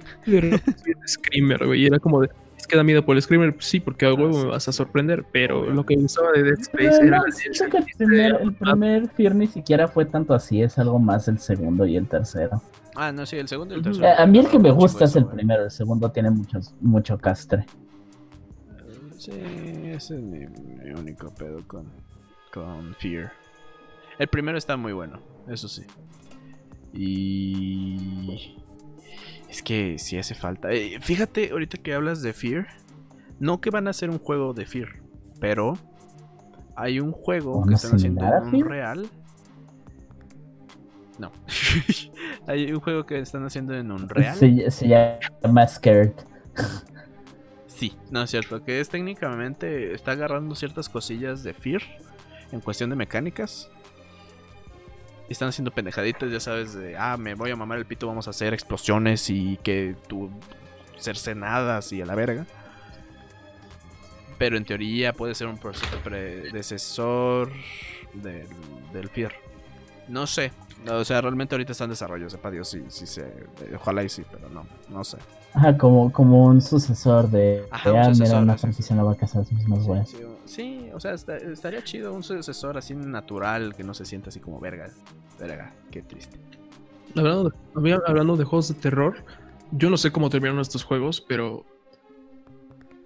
Screamer, güey. Y era como de que da miedo por el Screamer, sí, porque a huevo me vas a sorprender, pero lo que gustaba de Dead Space era... el, primer, el primer Fear ni siquiera fue tanto así, es algo más el segundo y el tercero. Ah, no, sí, el segundo y el tercero. A, mí el que me gusta es el primero, el segundo tiene muchos, mucho castre. Sí, ese es mi, único pedo con, con Fear. El primero está muy bueno, eso sí. Y es que si hace falta. Eh, fíjate, ahorita que hablas de Fear. No que van a hacer un juego de Fear. Pero hay un juego que están haciendo un real. No. Hay un juego que están haciendo en Unreal. Se, se llama Scared. Sí, no es cierto. Que es técnicamente. Está agarrando ciertas cosillas de Fear. En cuestión de mecánicas. Y están haciendo pendejaditas, ya sabes, de. Ah, me voy a mamar el pito, vamos a hacer explosiones y que tú. cercenadas y a la verga. Pero en teoría puede ser un predecesor del, del Fear. No sé, o sea, realmente ahorita está en desarrollo, sepa Dios si, si se. Ojalá y sí, pero no, no sé. Ajá, como, como un sucesor de. Ajá, de, ah, mira, una franquicia no va a casar las mismas sí, sí, sí, o sea, estaría chido un sucesor así natural que no se sienta así como verga. Verga, qué triste. Hablando de, hablando de juegos de terror, yo no sé cómo terminaron estos juegos, pero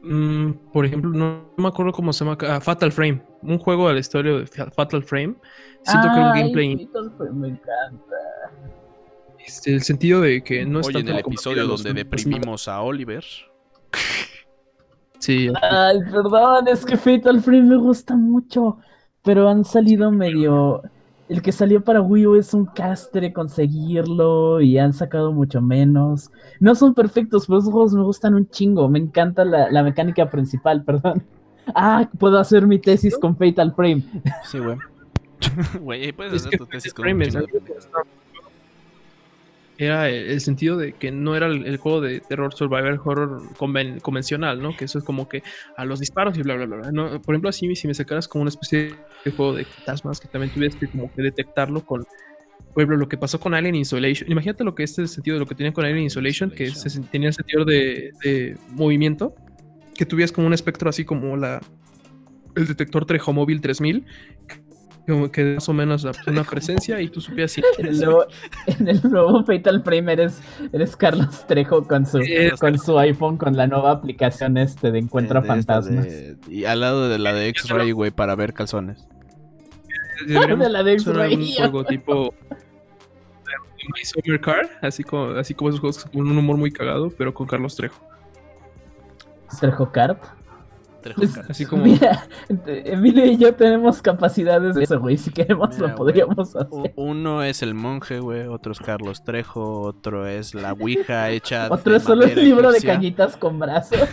Mm, por ejemplo, no, me acuerdo cómo se llama. Ah, Fatal Frame. Un juego de la historia de Fatal Frame. Siento que un gameplay. me encanta. Este, el sentido de que no Oye, en el episodio donde deprimimos a Oliver. Sí. Ay, perdón, es que Fatal Frame me gusta mucho. Pero han salido medio el que salió para Wii U es un castre conseguirlo y han sacado mucho menos. No son perfectos, pero esos juegos me gustan un chingo. Me encanta la, mecánica principal, perdón. Ah, puedo hacer mi tesis con Fatal Frame. Sí, güey. Güey, puedes hacer tu tesis con Frame era el, sentido de que no era el, juego de terror survival horror convencional, ¿no? Que eso es como que a los disparos y bla, bla, bla. ¿no? Por ejemplo, así si me sacaras como una especie de juego de fantasmas que también tuvieras que como que detectarlo con, por ejemplo, lo que pasó con Alien Isolation. Imagínate lo que este sentido de lo que tenía con Alien Isolation, que se, tenía el sentido de, de, movimiento, que tuvieras como un espectro así como la el detector Trejo Móvil 3000, como que más o menos una presencia y tú supieras si en el nuevo, en el nuevo Fatal Frame eres, Carlos Trejo con su, con su iPhone con la nueva aplicación este de encuentro fantasmas. y al lado de la de X-Ray güey para ver calzones. De la de X-Ray un juego tipo My Summer Car así como así como esos juegos con un humor muy cagado pero con Carlos Trejo. Trejo Carp pues, así como. Mira, Emilio y yo tenemos capacidades de eso, güey. Si queremos, lo podríamos hacer. Uno es el monje, güey. Otro es Carlos Trejo. Otro es la Ouija hecha. Otro es solo el libro de cañitas con brazos.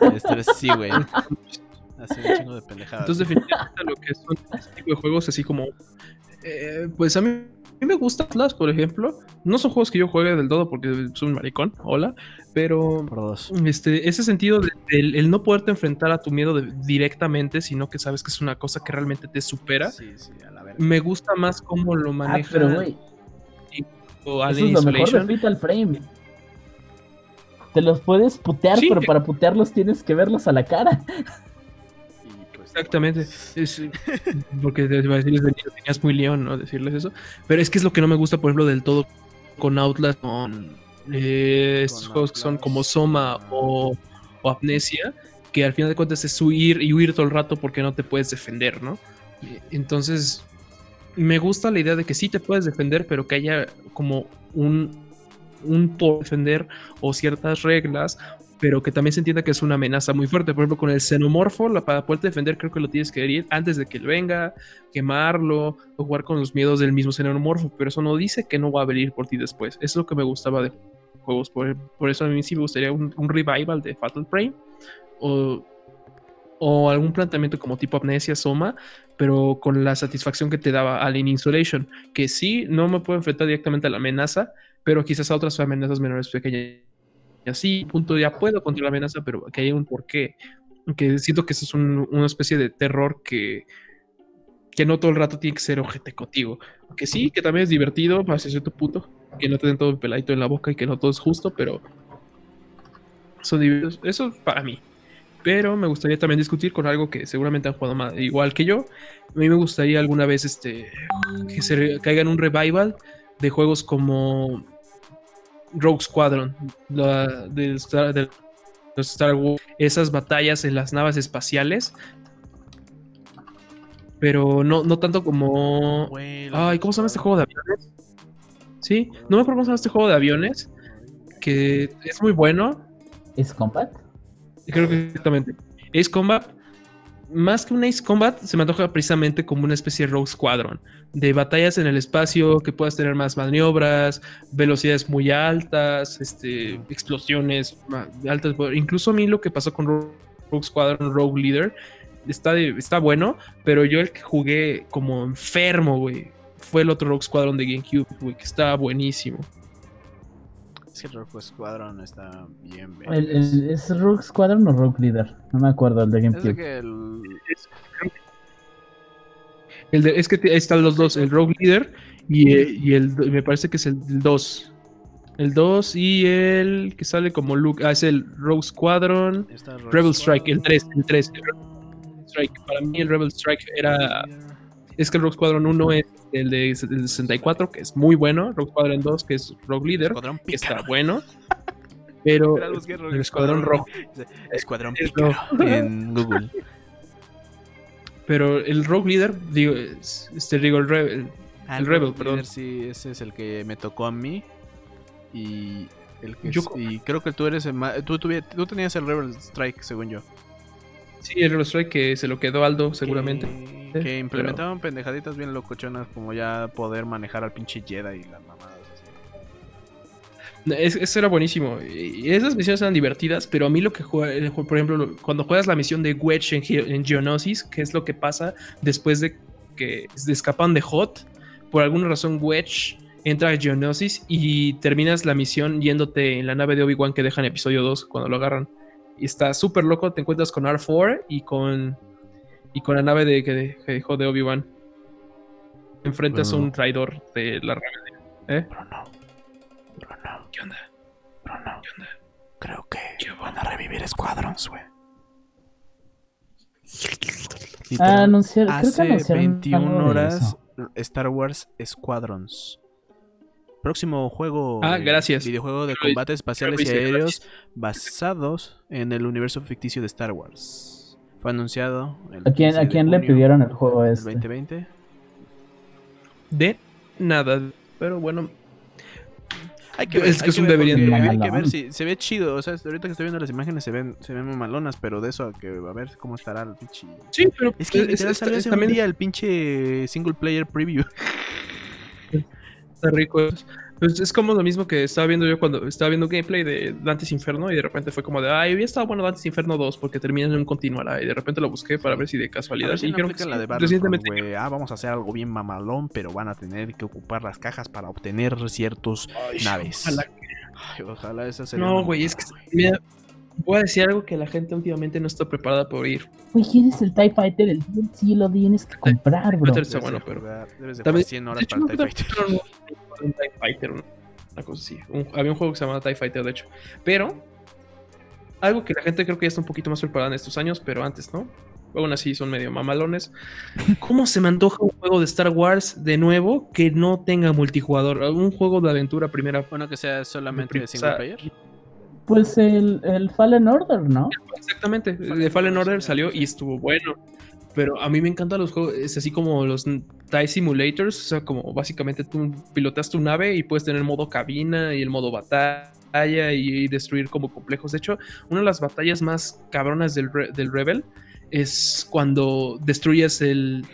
Este sí, güey. Así un chingo de pendejadas. Entonces, definitivamente, lo que son este tipo de juegos, así como. Eh, pues a mí mí me gusta Atlas, por ejemplo. No son juegos que yo juegue del todo porque soy un maricón, hola. Pero este, ese sentido de, el, no poderte enfrentar a tu miedo directamente, sino que sabes que es una cosa que realmente te supera. Sí, sí, a la me gusta más cómo lo maneja. Ah, pero güey. Eso es lo mejor de Fatal Frame. Te los puedes putear, pero para putearlos tienes que verlos a la cara. Exactamente. Es, porque te iba a decir, tenías muy león, ¿no? Decirles eso. Pero es que es lo que no me gusta, por ejemplo, del todo con Outlast, con eh, estos juegos que son como Soma o, o, Amnesia, que al final de cuentas es huir y huir todo el rato porque no te puedes defender, ¿no? Entonces, me gusta la idea de que sí te puedes defender, pero que haya como un, un por defender o ciertas reglas pero que también se entienda que es una amenaza muy fuerte. Por ejemplo, con el xenomorfo, para poder defender, creo que lo tienes que herir antes de que él venga, quemarlo, o jugar con los miedos del mismo xenomorfo, pero eso no dice que no va a venir por ti después. Eso es lo que me gustaba de juegos, por, eso a mí sí me gustaría un, revival de Fatal Frame, o, o algún planteamiento como tipo Amnesia, Soma, pero con la satisfacción que te daba Alien Insulation, que sí, no me puedo enfrentar directamente a la amenaza, pero quizás a otras amenazas menores pequeñas así, punto, ya puedo contra la amenaza, pero que hay un porqué. Que siento que eso es una especie de terror que, que no todo el rato tiene que ser ojete contigo. Que sí, que también es divertido, hacia cierto punto, que no te den todo el peladito en la boca y que no todo es justo, pero son divertidos. Eso para mí. Pero me gustaría también discutir con algo que seguramente han jugado más, igual que yo. A mí me gustaría alguna vez este, que se caiga en un revival de juegos como Rogue Squadron, de, Star, Wars, esas batallas en las naves espaciales. Pero no, no tanto como. Ay, ¿cómo se llama este juego de aviones? Sí, no me acuerdo cómo se llama este juego de aviones. Que es muy bueno. ¿Es Combat? Creo que exactamente. Es Combat. Más que un Ace Combat, se me antoja precisamente como una especie de Rogue Squadron, de batallas en el espacio, que puedas tener más maniobras, velocidades muy altas, este, explosiones altas. Incluso a mí lo que pasó con Rogue Squadron, Rogue Leader, está, está bueno, pero yo el que jugué como enfermo, güey, fue el otro Rogue Squadron de GameCube, güey, que estaba buenísimo. Es que Rogue Squadron está bien. ¿Es Rogue Squadron o Rogue Leader? No me acuerdo el de GameCube. Es, que el... es que están los dos, el Rogue Leader y, y el me parece que es el 2. El 2 y el que sale como Luke. Ah, es el Rogue Squadron. Rebel Strike, el 3. El 3. Strike. Para mí el Rebel Strike era. Es que el Rogue Squadron 1 es el de, 64, que es muy bueno. Rogue Squadron 2, que es Rogue Leader, que está bueno. Pero el Escuadrón Rojo. Escuadrón Pícaro en Google. Pero el Rogue Leader, digo, este digo, el Rebel, ah, el, Rebel, perdón. sí, ese es el que me tocó a mí. Y el que y creo que tú eres el tú, tú, tenías el Rebel Strike, según yo. Sí, el Strike que se lo quedó Aldo, seguramente. Que, implementaban pendejaditas bien locochonas, como ya poder manejar al pinche Jedi y las mamadas así. eso era buenísimo. Y esas misiones eran divertidas, pero a mí lo que juega, eh, por ejemplo, cuando juegas la misión de Wedge en, Geonosis, que es lo que pasa después de que escapan de Hot, por alguna razón Wedge entra a Geonosis y terminas la misión yéndote en la nave de Obi-Wan que deja en episodio 2 cuando lo agarran. Y está súper loco, te encuentras con R4 y con y con la nave de, que, dejó de Obi-Wan. Enfrentas a un traidor de la rebelión. ¿Eh? Bruno. Bruno. ¿Qué onda? Bruno. ¿Qué onda? Creo que van a revivir Squadrons, güey. Ah, anunciaron, Hace 21 horas Star Wars Squadrons. Próximo juego. Ah, gracias. Videojuego de combates espaciales y aéreos basados en el universo ficticio de Star Wars. Fue anunciado. ¿A quién, ¿a quién le pidieron el juego este? 2020. De nada. Pero bueno. Hay que ver, es que es un deberían. Hay que ver si se ve chido. O sea, ahorita que estoy viendo las imágenes se ven, se ven muy malonas, pero de eso a que a ver cómo estará el pinche. Sí, pero es que es, salió hace también... un día el pinche single player preview. Está rico. Pues es como lo mismo que estaba viendo yo cuando estaba viendo gameplay de Dante's Inferno y de repente fue como de, ay, había estado bueno Dante's Inferno 2 porque termina en un continuará y de repente lo busqué para ver si de casualidad. Sí, creo que la de recientemente... ah, vamos a hacer algo bien mamalón, pero van a tener que ocupar las cajas para obtener ciertos naves. Ojalá, Ay, ojalá esa sea No, güey, es que mira, voy a decir algo que la gente últimamente no está preparada por ir. Güey, ¿quién es el TIE Fighter? El sí lo tienes que comprar, bro. Está bueno, pero... Debes de 100 horas para el TIE Fighter un TIE Fighter, una cosa así. había un juego que se llamaba TIE Fighter, de hecho. Pero, algo que la gente creo que ya está un poquito más preparada en estos años, pero antes, ¿no? Aún así son medio mamalones. ¿Cómo se me antoja un juego de Star Wars de nuevo que no tenga multijugador? Un juego de aventura primera. Bueno, que sea solamente de single player. Pues el, el, Fallen Order, ¿no? Exactamente. El Fallen Order salió y estuvo bueno. Pero a mí me encantan los juegos, es así como los TIE Simulators, o sea, como básicamente tú pilotas tu nave y puedes tener el modo cabina y el modo batalla y, destruir como complejos. De hecho, una de las batallas más cabronas del, del Rebel es cuando destruyes el,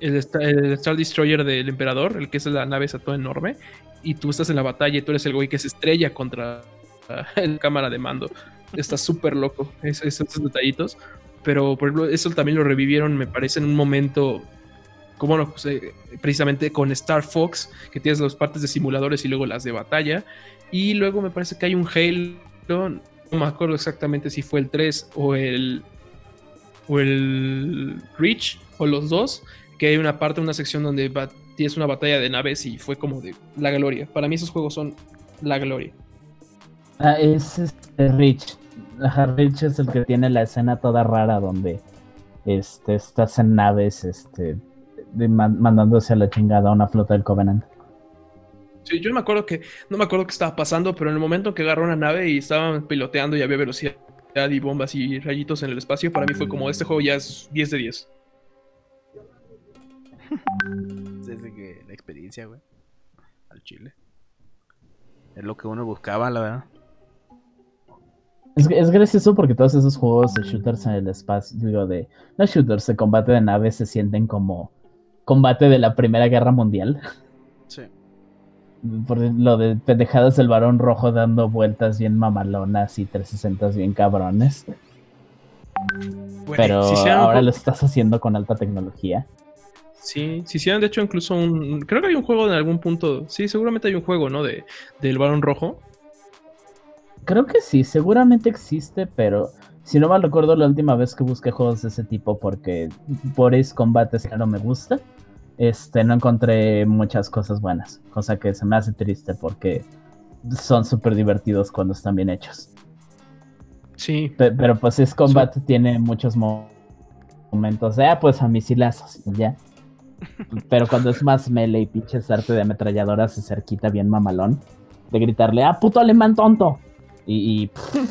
el, Star Destroyer del Emperador, el que es la nave esa toda enorme, y tú estás en la batalla y tú eres el güey que se estrella contra la cámara de mando. Está súper loco esos detallitos pero por ejemplo, eso también lo revivieron, me parece, en un momento, como no, pues, eh, precisamente con Star Fox, que tienes las partes de simuladores y luego las de batalla. Y luego me parece que hay un Halo, no me acuerdo exactamente si fue el 3 o el, o el Reach, o los dos, que hay una parte, una sección donde tienes una batalla de naves y fue como de la gloria. Para mí esos juegos son la gloria. Ah, es este Reach. Rich es el que tiene la escena toda rara donde este, estás en naves este, mandándose a la chingada a una flota del Covenant. Sí, yo me acuerdo que no me acuerdo qué estaba pasando, pero en el momento que agarró una nave y estaban piloteando y había velocidad y bombas y rayitos en el espacio, para mí fue como este juego ya es 10 de 10. Desde que la experiencia, güey. Al chile. Es lo que uno buscaba, la verdad. Es, gracioso porque todos esos juegos de shooters en el espacio, digo, de. No shooters, de combate de naves se sienten como combate de la Primera Guerra Mundial. Sí. Por lo de pendejadas del varón rojo dando vueltas bien mamalonas y 360 bien cabrones. Pero ahora lo estás haciendo con alta tecnología. Sí, si hicieron de hecho incluso un... Creo que hay un juego en algún punto. Sí, seguramente hay un juego, ¿no? De, del varón rojo. Creo que sí, seguramente existe, pero si no mal recuerdo la última vez que busqué juegos de ese tipo porque por Ace Combat ya no me gusta, este, no encontré muchas cosas buenas, cosa que se me hace triste porque son súper divertidos cuando están bien hechos. Sí. pero pues Ace Combat tiene muchos momentos de, ah, pues a misilazos ya. Pero cuando es más melee y pinches arte de ametralladoras se cerquita bien mamalón, de gritarle, ah, puto alemán tonto. Y,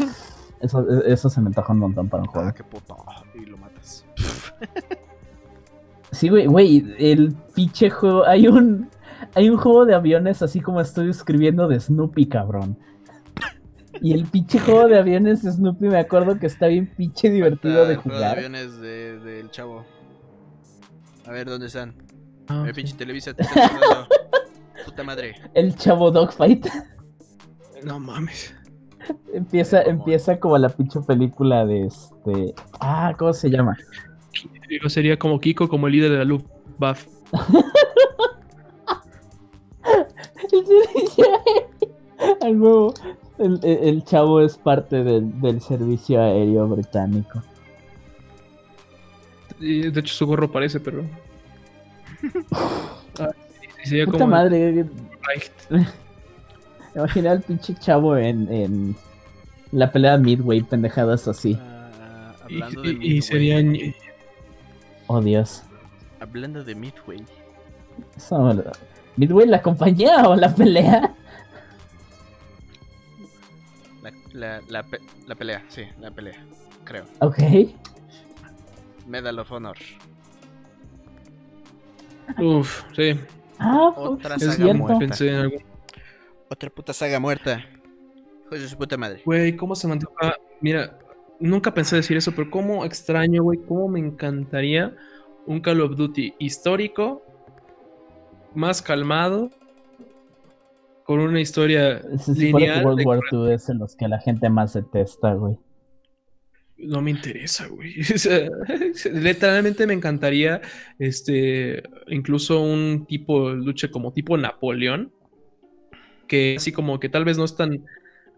eso, eso se me antoja un montón para un juego. Ah, qué puto. Y lo matas. sí, güey, güey, el pinche juego, hay un, hay un juego de aviones así como estoy escribiendo de Snoopy, cabrón. Y el pinche juego de aviones de Snoopy me acuerdo que está bien pinche divertido de jugar. El de aviones del de, chavo. A ver, ¿dónde están? Ah, pinche Televisa te está Puta madre. El chavo Dogfight. No mames. Empieza, empieza como la pinche película de este. Ah, ¿cómo se llama? sería como Kiko, como el líder de la luz Buff. Al nuevo. El, el, chavo es parte del, del servicio aéreo británico. De hecho, su gorro parece, pero. ah, Puta madre. Imagina al pinche chavo en, en la pelea Midway, pendejadas así. Uh, hablando y, de y serían. Oh Dios. Hablando de Midway. ¿Midway la compañía o la pelea? La, la, la, la pelea, sí, la pelea, creo. Ok. Medal of Honor. Uf, sí. Ah, otra saga muerta. Otra puta saga muerta. Hijo de su puta madre. Güey, ¿cómo se mantuvo? mira, nunca pensé decir eso, pero cómo extraño, güey, cómo me encantaría un Call of Duty histórico, más calmado, con una historia se lineal. Que World War II es en los que la gente más detesta, güey. No me interesa, güey. literalmente me encantaría, este, incluso un tipo de lucha como tipo Napoleón, que así como que tal vez no están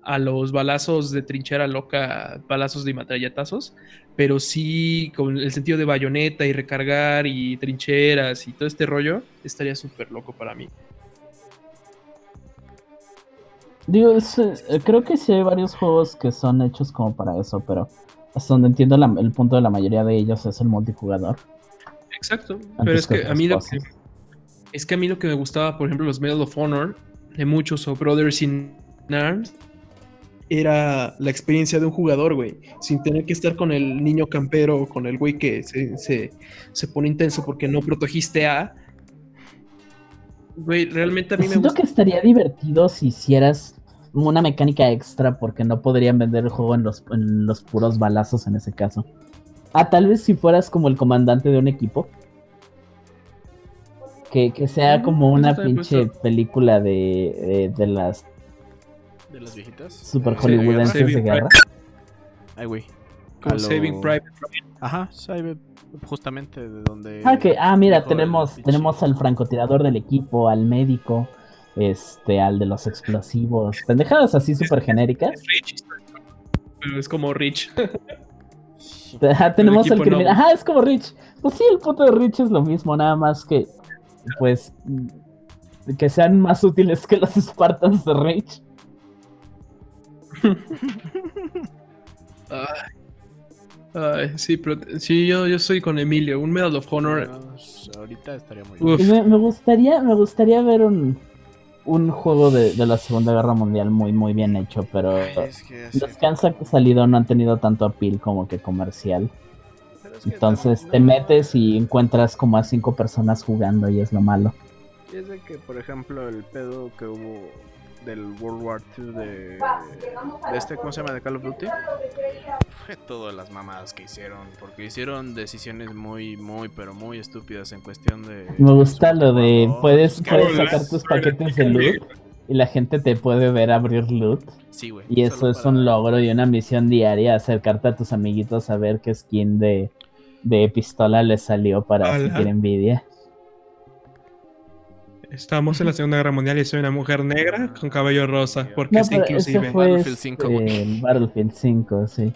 a los balazos de trinchera loca, balazos de matralletazos, pero sí con el sentido de bayoneta y recargar y trincheras y todo este rollo, estaría súper loco para mí. Digo, eh, creo que sí hay varios juegos que son hechos como para eso, pero hasta donde entiendo el punto de la mayoría de ellos es el multijugador. Exacto, pero es que, a mí lo que, es que a mí lo que me gustaba, por ejemplo, los Medal of Honor de muchos o Brothers in Arms era la experiencia de un jugador, güey, sin tener que estar con el niño campero o con el güey que se, se, pone intenso porque no protegiste a. Güey, realmente a mí me Siento que estaría divertido si hicieras una mecánica extra porque no podrían vender el juego en los, en los puros balazos en ese caso. Ah, tal vez si fueras como el comandante de un equipo. Que, sea como una pinche película de, de, las. De las viejitas. Super hollywoodenses de guerra. Ay, güey. Saving Private Ajá, justamente de donde. Ah, que, ah mira, tenemos, tenemos al francotirador del equipo, al médico este, al de los explosivos, pendejadas así súper genéricas. Es como Rich. tenemos el, criminal. Ajá, es como Rich. Pues sí, el puto de Rich es lo mismo, nada más que, pues, que sean más útiles que los Spartans de Rich. Ay, sí, pero sí, yo, yo soy con Emilio, un Medal of Honor. ahorita estaría muy me, gustaría, me gustaría ver un, un juego de, la Segunda Guerra Mundial muy, muy bien hecho, pero los que han salido no han tenido tanto appeal como que comercial. Entonces te metes y encuentras como a cinco personas jugando y es lo malo. Y es de que, por ejemplo, el pedo que hubo del World War II de, de este, ¿cómo se llama? De Call of Duty. Fue todas las mamadas que hicieron, porque hicieron decisiones muy, muy, pero muy estúpidas en cuestión de... Me gusta lo de, puedes, puedes sacar tus paquetes de loot y la gente te puede ver abrir loot. Sí, güey. Y eso es un logro y una misión diaria, acercarte a tus amiguitos a ver qué skin de, de pistola les salió para sentir envidia. Estamos en la Segunda Guerra Mundial y soy una mujer negra con cabello rosa, porque es inclusive. Battlefield 5, este, Battlefield 5, sí.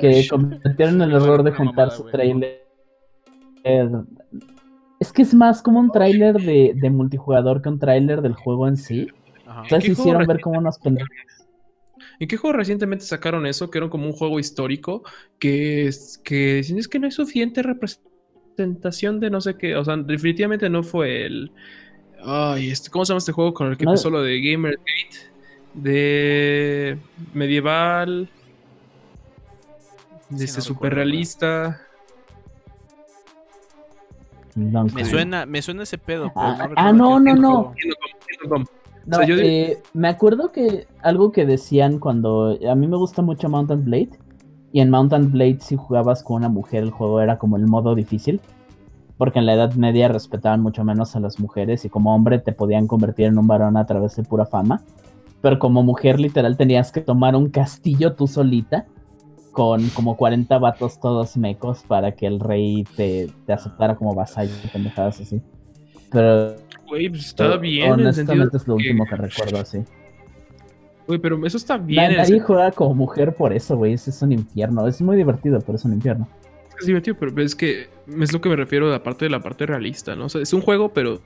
que cometieron el error de juntar su trailer. Es que es más como un trailer de, de multijugador que un trailer del juego en sí. Entonces hicieron ver cómo nos pendejos. ¿En qué juego recientemente sacaron eso? Que era como un juego histórico que, que dicen es que no hay suficiente representación de no sé qué. O sea, definitivamente no fue el. Ay, este, ¿cómo se llama este juego con el que empezó lo de Gamergate? De medieval. De este super realista. Me suena, me suena ese pedo. ah, no, no, no. No, eh, me acuerdo que algo que decían cuando a mí me gusta mucho Mountain Blade y en Mountain Blade si jugabas con una mujer el juego era como el modo difícil porque en la Edad Media respetaban mucho menos a las mujeres y como hombre te podían convertir en un varón a través de pura fama, pero como mujer literal tenías que tomar un castillo tú solita con como 40 vatos todos mecos para que el rey te, te aceptara como vasallo y pendejadas así. Pero Güey, pues estaba bien. Honestamente es lo último que recuerdo así. Güey, pero eso está bien. Nadie juega como mujer por eso, güey. Es, un infierno. Es muy divertido, pero es un infierno. Es divertido, pero es que es lo que me refiero a parte de la parte realista, ¿no? O sea, es un juego, pero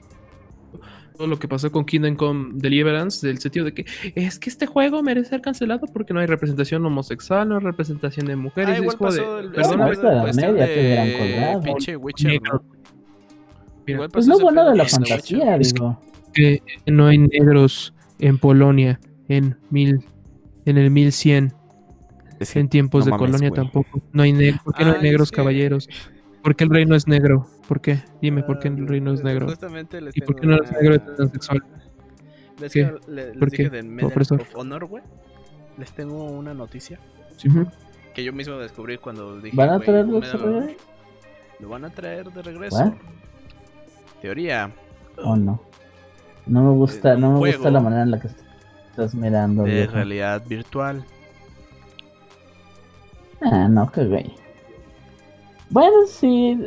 todo lo que pasó con Kingdom Come Deliverance, del sentido de que es que este juego merece ser cancelado porque no hay representación homosexual, no hay representación de mujeres. Ah, igual pasó el, perdón, la media que Pinche Witcher, es pues lo bueno de la fantasía, digo. Que no hay negros en Polonia en mil, en el 1100. en tiempos de colonia tampoco. No hay ¿Por qué no hay negros caballeros? ¿Por qué el rey no es negro? ¿Por qué? Dime, ¿por qué el rey no es negro? ¿Y por qué no es negro y transexual? Les, ¿Qué? les ¿Por qué? Medal of Honor, güey. Les tengo una noticia. Sí. Que yo mismo descubrí cuando dije. ¿Van a traerlo de regreso? Lo van a traer de regreso. Teoría. Oh, no. No me gusta, no me gusta la manera en la que estás mirando. De realidad virtual. Ah, no, qué güey. Bueno, sí.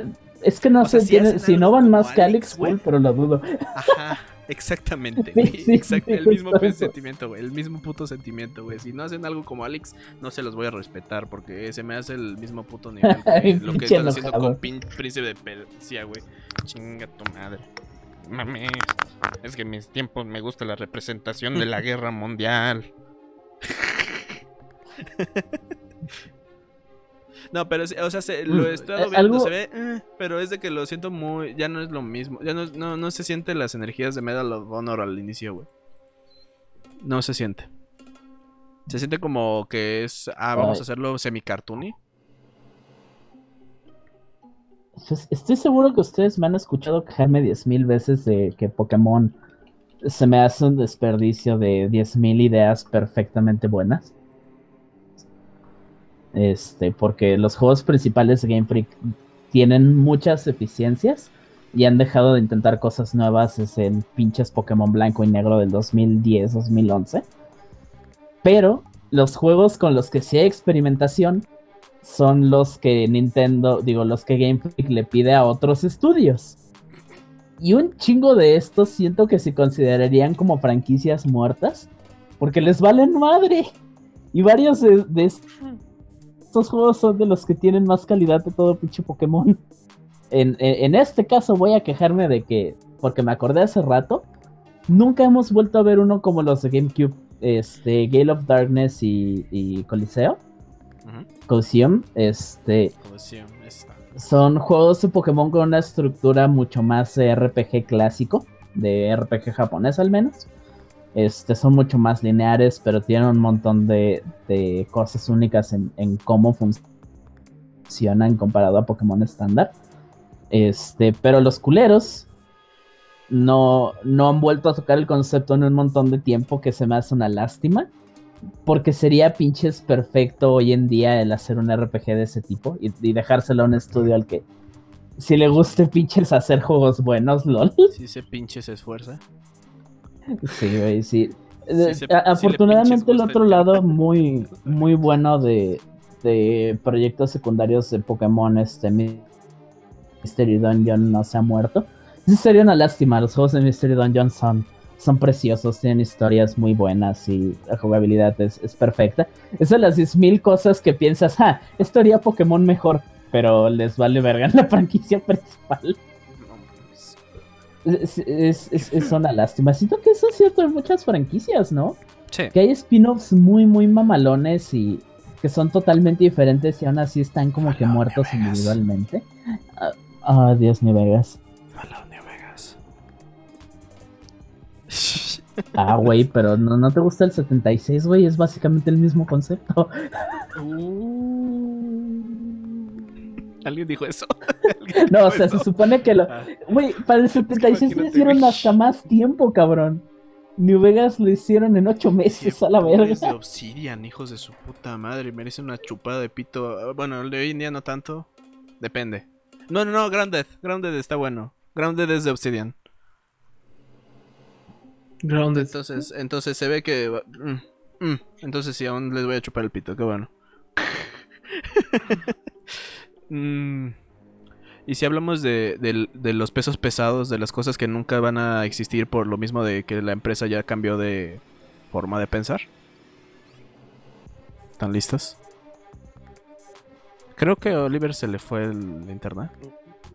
Es que no sé, si, no van más que Alex, güey, pero lo dudo. Ajá. Exactamente, el mismo sentimiento, güey. El mismo puto sentimiento, güey. Si no hacen algo como Alex, no se los voy a respetar porque se me hace el mismo puto nivel que lo que están haciendo con Príncipe de Persia, güey. Chinga tu madre. Mame. Es que en mis tiempos me gusta la representación de la guerra mundial. No, pero, o sea, se, lo he estado viendo, se ve, eh, pero es de que lo siento muy, ya no es lo mismo, ya no, no, no se siente las energías de Medal of Honor al inicio, güey. No se siente. Se siente como que es, ah, vamos a hacerlo semi-cartoony. Pues, estoy seguro que ustedes me han escuchado quejarme 10.000 veces de que Pokémon se me hace un desperdicio de 10.000 ideas perfectamente buenas. Este, porque los juegos principales de Game Freak tienen muchas eficiencias y han dejado de intentar cosas nuevas desde pinches Pokémon blanco y negro del 2010-2011. Pero los juegos con los que sí hay experimentación son los que Nintendo, digo, los que Game Freak le pide a otros estudios. Y un chingo de estos siento que se considerarían como franquicias muertas porque les valen madre. Y varios de, estos juegos son de los que tienen más calidad de todo pinche Pokémon. En, este caso voy a quejarme de que, porque me acordé hace rato, nunca hemos vuelto a ver uno como los de GameCube, este, Gale of Darkness y, Coliseo. Coliseum, este... Son juegos de Pokémon con una estructura mucho más RPG clásico, de RPG japonés al menos. Este, son mucho más lineares, pero tienen un montón de, cosas únicas en, cómo funcionan comparado a Pokémon estándar. Este, pero los culeros no, no han vuelto a tocar el concepto en un montón de tiempo que se me hace una lástima. Porque sería pinches perfecto hoy en día el hacer un RPG de ese tipo y, dejárselo a un estudio al que si le guste pinches hacer juegos buenos, lol. Si se pinches se esfuerza. Sí, güey, sí. afortunadamente el otro lado muy, muy bueno de, de proyectos secundarios de Pokémon, este Mystery Dungeon no se ha muerto. Sí sería una lástima, los juegos de Mystery Dungeon son, son preciosos, tienen historias muy buenas y la jugabilidad es, perfecta. Esas son las 10.000 cosas que piensas, ah, esto haría Pokémon mejor, pero les vale verga en la franquicia principal. Es, es, es, una lástima. Siento que eso es cierto en muchas franquicias, ¿no? Sí. Que hay spin-offs muy, muy mamalones y que son totalmente diferentes y aún así están como que muertos individualmente. Ah, oh, Dios, New Vegas. Ah, güey, pero no, no te gusta el 76, güey, es básicamente el mismo concepto. Uh. ¿Alguien dijo eso? no, o sea, se supone que lo... Ah. Güey, para el 76 le hicieron hasta más tiempo, cabrón. New Vegas lo hicieron en ocho meses a la verga. de Obsidian, hijos de su puta madre. Merece una chupada de pito. Bueno, el de hoy en día no tanto. Depende. No, no, no, Grounded. Grounded está bueno. Grounded es de Obsidian. Grounded. Entonces, entonces se ve que. Mm, mm, entonces sí, aún les voy a chupar el pito, qué bueno. mm. Y si hablamos de, los pesos pesados, de las cosas que nunca van a existir por lo mismo de que la empresa ya cambió de forma de pensar. ¿Están listos? Creo que a Oliver se le fue el internet.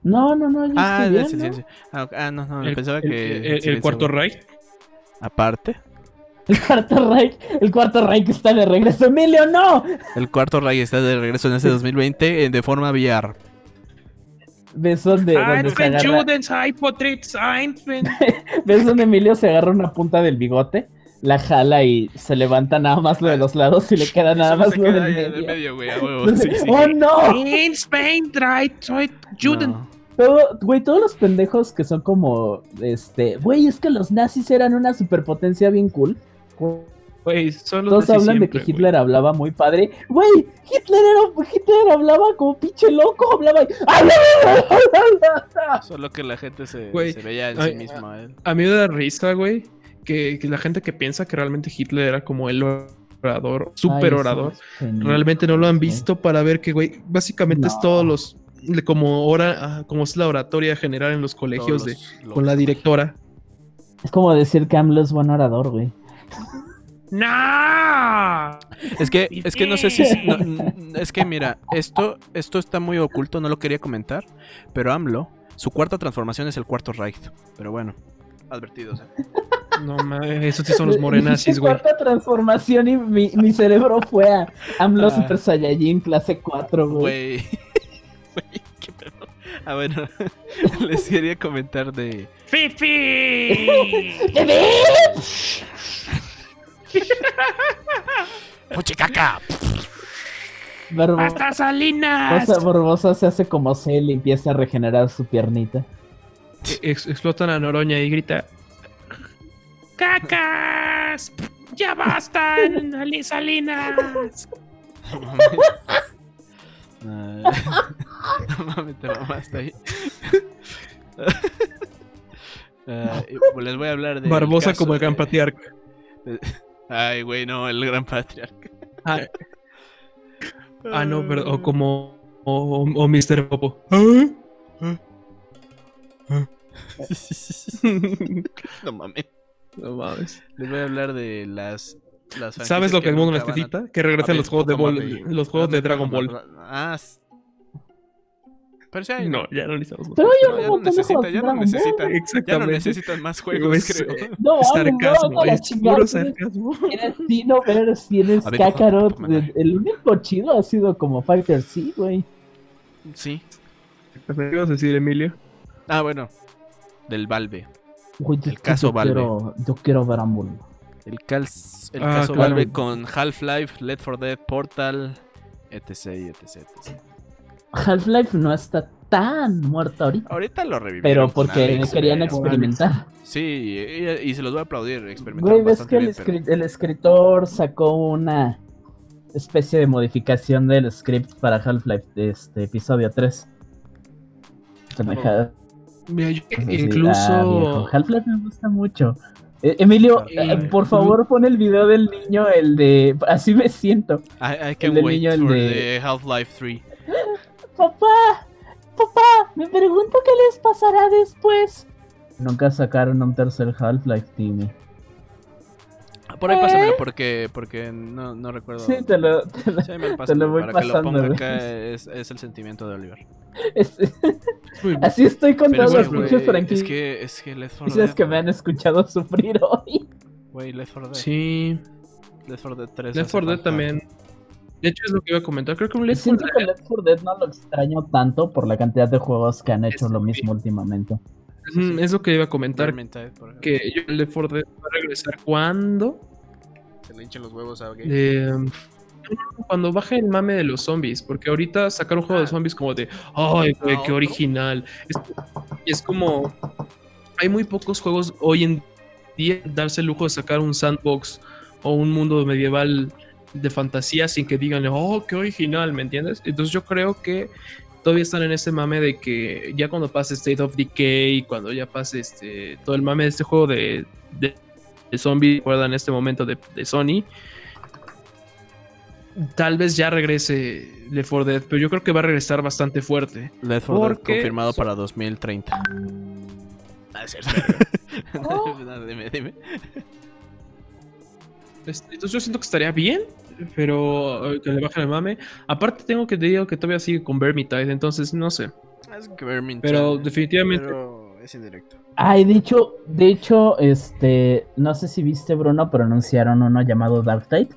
No, no, no. ah, el silencio. Ah, ah, no, no. pensaba que. El, cuarto Reich. Aparte. El cuarto Reich, el cuarto Reich está de regreso, Emilio, no. El cuarto Reich está de regreso en este 2020 de forma VR. ¿Ves donde, donde se agarra... ¿Ves donde Emilio se agarra una punta del bigote? La jala y se levanta nada más lo de los lados y le queda nada más lo del medio. güey, ¡Oh, no! In Spain, right, soy Juden. Todo, güey, todos los pendejos que son como, este, güey, es que los nazis eran una superpotencia bien cool. Todos hablan de que Hitler hablaba muy padre. Güey, Hitler, era, Hitler hablaba como pinche loco, hablaba y... Solo que la gente se, veía en sí misma. A, eh. a mí me da risa, güey, que, la gente que piensa que realmente Hitler era como el orador, super orador, realmente no lo han visto para ver que, güey, básicamente es todos los... Como, hora, como es la oratoria general en los colegios de, con la directora. Es como decir que AMLO es buen orador, güey. ¡No! Es que, es que no sé si. es que mira, esto, esto está muy oculto, no lo quería comentar. Pero AMLO, su cuarta transformación es el cuarto Reich. Pero bueno, advertidos. ¿eh? No mames, esos sí son los morenazis, güey. cuarta transformación y mi, cerebro fue a AMLO ah. Super Saiyajin clase 4, güey. Güey, qué pedo. Ah, bueno, les quería comentar de. ¡Fifi! ¡Puchicaca! ¡Hasta Salinas! Barbosa se hace como Cell y empieza a regenerar su piernita. explota la Noroña y grita: ¡Cacas! ¡Ya bastan! ¡Salinas! no mames, te mamaste ahí. uh, les voy a hablar de. Barbosa como el gran patriarca. Ay, güey, no, el gran patriarca. Ah, ah no, pero o como. O, o Mr. Popo. no mames. No mames. Les voy a hablar de las. Las ¿Sabes lo que, el mundo necesita? Que regresen los juegos de los juegos de Dragon Ball. Ah, pero ya no, ya no necesitamos Pero ya, ya no necesita, ya no necesita. Ya no necesitan más juegos, creo. No, sarcasmo, no, es puro sarcasmo. Tienes Kakarot. El único chido ha sido como Fighter C, güey. Sí. ¿Qué ibas a decir, Emilio? Ah, bueno. Del Valve. el caso Valve. Quiero, yo quiero ver Ambul. El, el ah, caso Valve con Half-Life, Left 4 Dead, Portal, etc, etc, etc. Half-Life no está tan muerto ahorita. Ahorita lo revivieron. Pero porque querían experimentar. Sí, y, se los voy a aplaudir. Güey, ves que el, escritor sacó una especie de modificación del script para Half-Life de este episodio 3. incluso. Ah, Half-Life me gusta mucho. Eh, Emilio, eh, por favor pon el video del niño, el de... Así me siento. I, can el wait niño, el de... Half-Life 3. Papá, papá, me pregunto qué les pasará después. Nunca sacaron un tercer Half-Life, Timmy. Por ahí pásamelo porque, porque no, no recuerdo. Sí, te lo, te lo, te lo voy para pasando. Que lo ponga acá es, es el sentimiento de Oliver. Así estoy con todos los pinches franquicias. Es que, es que Left 4 Dead. que me han escuchado sufrir hoy. Güey, Left 4 Dead. Sí. Left 4 Dead 3. Left 4 Dead también. De hecho, es lo que iba a comentar. Creo que un Left 4 Dead. que Left 4 Dead no lo extraño tanto por la cantidad de juegos que han hecho lo mismo últimamente. Es lo que iba a comentar. que yo el Left 4 Dead va a regresar cuando. Se le hinchen los huevos a eh, cuando baje el mame de los zombies, porque ahorita sacar un juego de ah. zombies como de, ay, güey, qué original. Es, es, como, hay muy pocos juegos hoy en día darse el lujo de sacar un sandbox o un mundo medieval de fantasía sin que digan, oh, qué original, ¿me entiendes? Entonces yo creo que todavía están en ese mame de que ya cuando pase State of Decay, cuando ya pase este, todo el mame de este juego de, de, de zombies, recuerdan este momento de, de Sony, tal vez ya regrese Left 4 Dead, pero yo creo que va a regresar bastante fuerte. Left 4 Dead confirmado para 2030. Ah, dime, dime. Este, entonces yo siento que estaría bien, pero eh, que le bajen el mame. Aparte tengo que te digo que todavía sigue con Vermintide, entonces no sé. Es Vermintide. Pero definitivamente. Pero es indirecto. Ay, de hecho, de hecho, este, no sé si viste Bruno, pero anunciaron uno llamado Dark Tide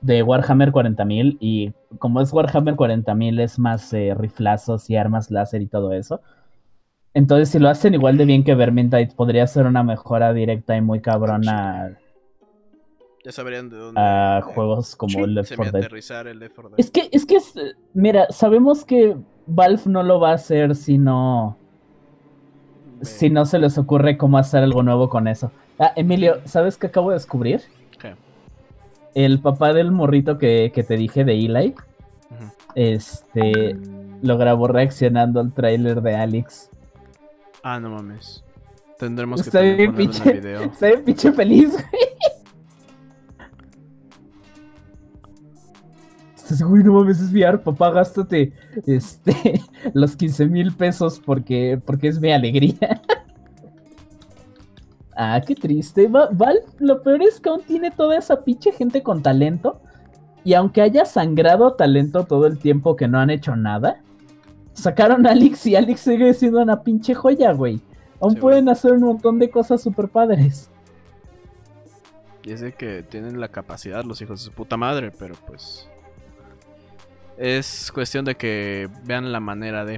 de Warhammer 40.000 y como es Warhammer 40.000 es más eh, riflazos y armas láser y todo eso. Entonces si lo hacen igual de bien que Vermintide podría ser una mejora directa y muy cabrona. Ya sabrían de dónde. A juegos como Left 4 Dead. Es que, es que, mira, sabemos que Valve no lo va a hacer si no, si no se les ocurre cómo hacer algo nuevo con eso. Ah, Emilio, ¿sabes qué acabo de descubrir? el papá del morrito que, te dije de Eli, este, lo grabó reaccionando al tráiler de Alex. Ah, no mames. Tendremos que. Está bien pinche feliz, güey. Estás, güey, no mames, es VR, papá, gástate este, los 15 mil pesos porque, porque es mi alegría. Ah, qué triste. Val, lo peor es que aún tiene toda esa pinche gente con talento. Y aunque haya sangrado talento todo el tiempo que no han hecho nada, sacaron a Alex y Alex sigue siendo una pinche joya, güey. Aún pueden hacer un montón de cosas super padres. Y es de que tienen la capacidad los hijos de su puta madre, pero pues. Es cuestión de que vean la manera de.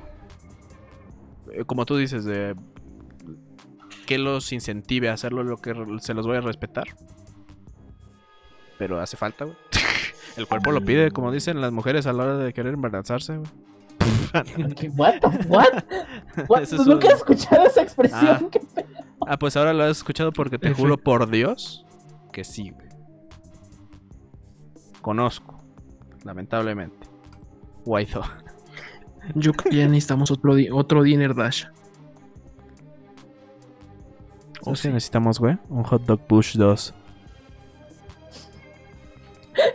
Eh, como tú dices, de que los incentive a hacerlo lo que se los voy a respetar. Pero hace falta, güey. El cuerpo lo pide, como dicen las mujeres a la hora de querer embarazarse, güey. What? What? What? nunca he escuchado esa expresión. Ah. ah. pues ahora lo has escuchado porque te juro por Dios que sí, güey. Conozco, lamentablemente. Waizo. Yo creo que ya necesitamos otro, otro Dinner Dash. ¿O si necesitamos, güey? Un hot dog push 2.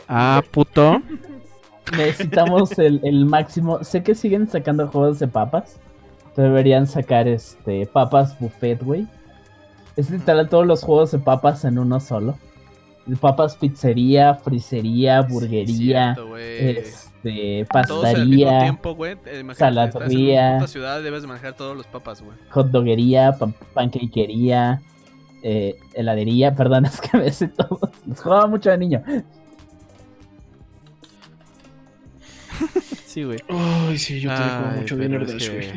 Ah, puto. Necesitamos el, máximo. Sé que siguen sacando juegos de papas. Deberían sacar este papas buffet, güey. Es literal todos los juegos de papas en uno solo. Papas pizzería, frisería, burguería, este, pastaría, tiempo, güey. saladería. En ciudad debes manejar todos los papas, güey. Hot doguería, panquequería, eh, heladería, perdón, es que a veces todo. Jugaba mucho de niño. sí, güey. Ay, sí, yo tengo mucho Dinner Dash, güey.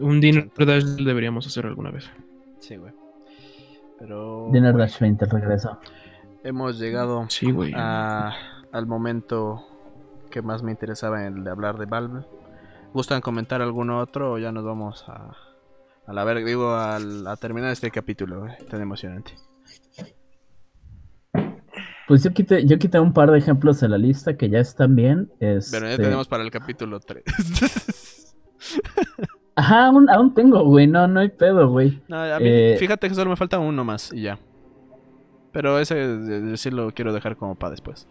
Un Dinner Dash deberíamos hacer alguna vez. Sí, güey. Pero. Dinner Dash 20 regreso hemos llegado al momento que más me interesaba en el de hablar de Valve. ¿Gustan comentar algún otro o ya nos vamos a, a la ver, digo, a, a terminar este capítulo tan emocionante? Pues yo quité, yo quité un par de ejemplos de la lista que ya están bien. Este... Pero ya tenemos para el capítulo 3. Ajá, aún, aún tengo, güey. No, no hay pedo, güey. No, a mí, eh, Fíjate que solo me falta uno más y ya. Pero ese sí lo quiero dejar como para después.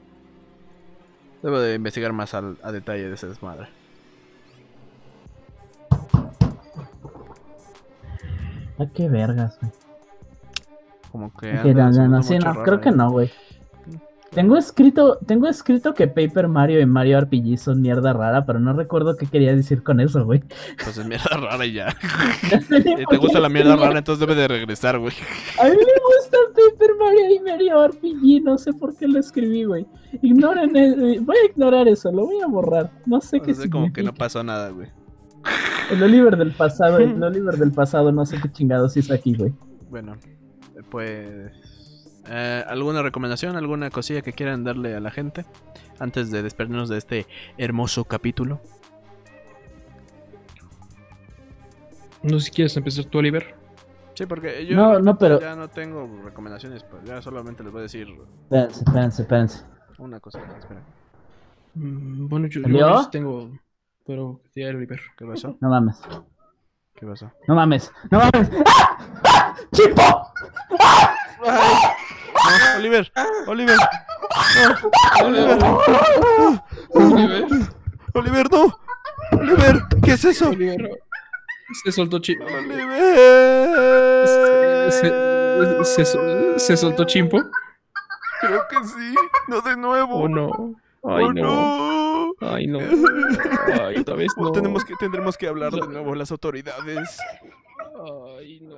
Debo de investigar más al, a detalle de ese desmadre. ¿A qué vergas, güey? Como que. no, no, no, sí, no, creo que no, güey. Tengo escrito, tengo escrito que Paper Mario y Mario RPG son mierda rara, pero no recuerdo qué quería decir con eso, güey. Pues es mierda rara y ya. ¿Te gusta la mierda rara? Entonces debe de regresar, güey. A mí me gusta Paper Mario y Mario RPG, no sé por qué lo escribí, güey. Ignoren, eso. voy a ignorar eso, lo voy a borrar. No sé qué significa. como que no pasó nada, güey. El Oliver del pasado, el Oliver del pasado, no sé qué chingados hizo aquí, güey. Bueno, pues eh, ¿Alguna recomendación, alguna cosilla que quieran darle a la gente antes de despedirnos de este hermoso capítulo? No sé si quieres empezar tú, Oliver. Sí, porque yo no, no, pero... ya no tengo recomendaciones, pues ya solamente les voy a decir. Espérense, espérense, espérense. Una cosa, espera. Mm, bueno, yo, yo tengo. Pero, ya, Oliver. ¿Qué pasó? No mames. ¿Qué pasó? No mames, no mames. ¡Ah! ¡Ah! ¡Chipo! ¡Ah! Oliver, Oliver. Oliver. Oliver. Oliver, no. Oliver, ¿qué es eso? Oliver. Se soltó Chimpo. Oliver. Se, se, soltó Chimpo. Creo que sí. No de nuevo. Oh no. Ay, oh, no. Ay, no. Ay, otra vez no. Tenemos que, tendremos que hablar de nuevo las autoridades. Ay, no.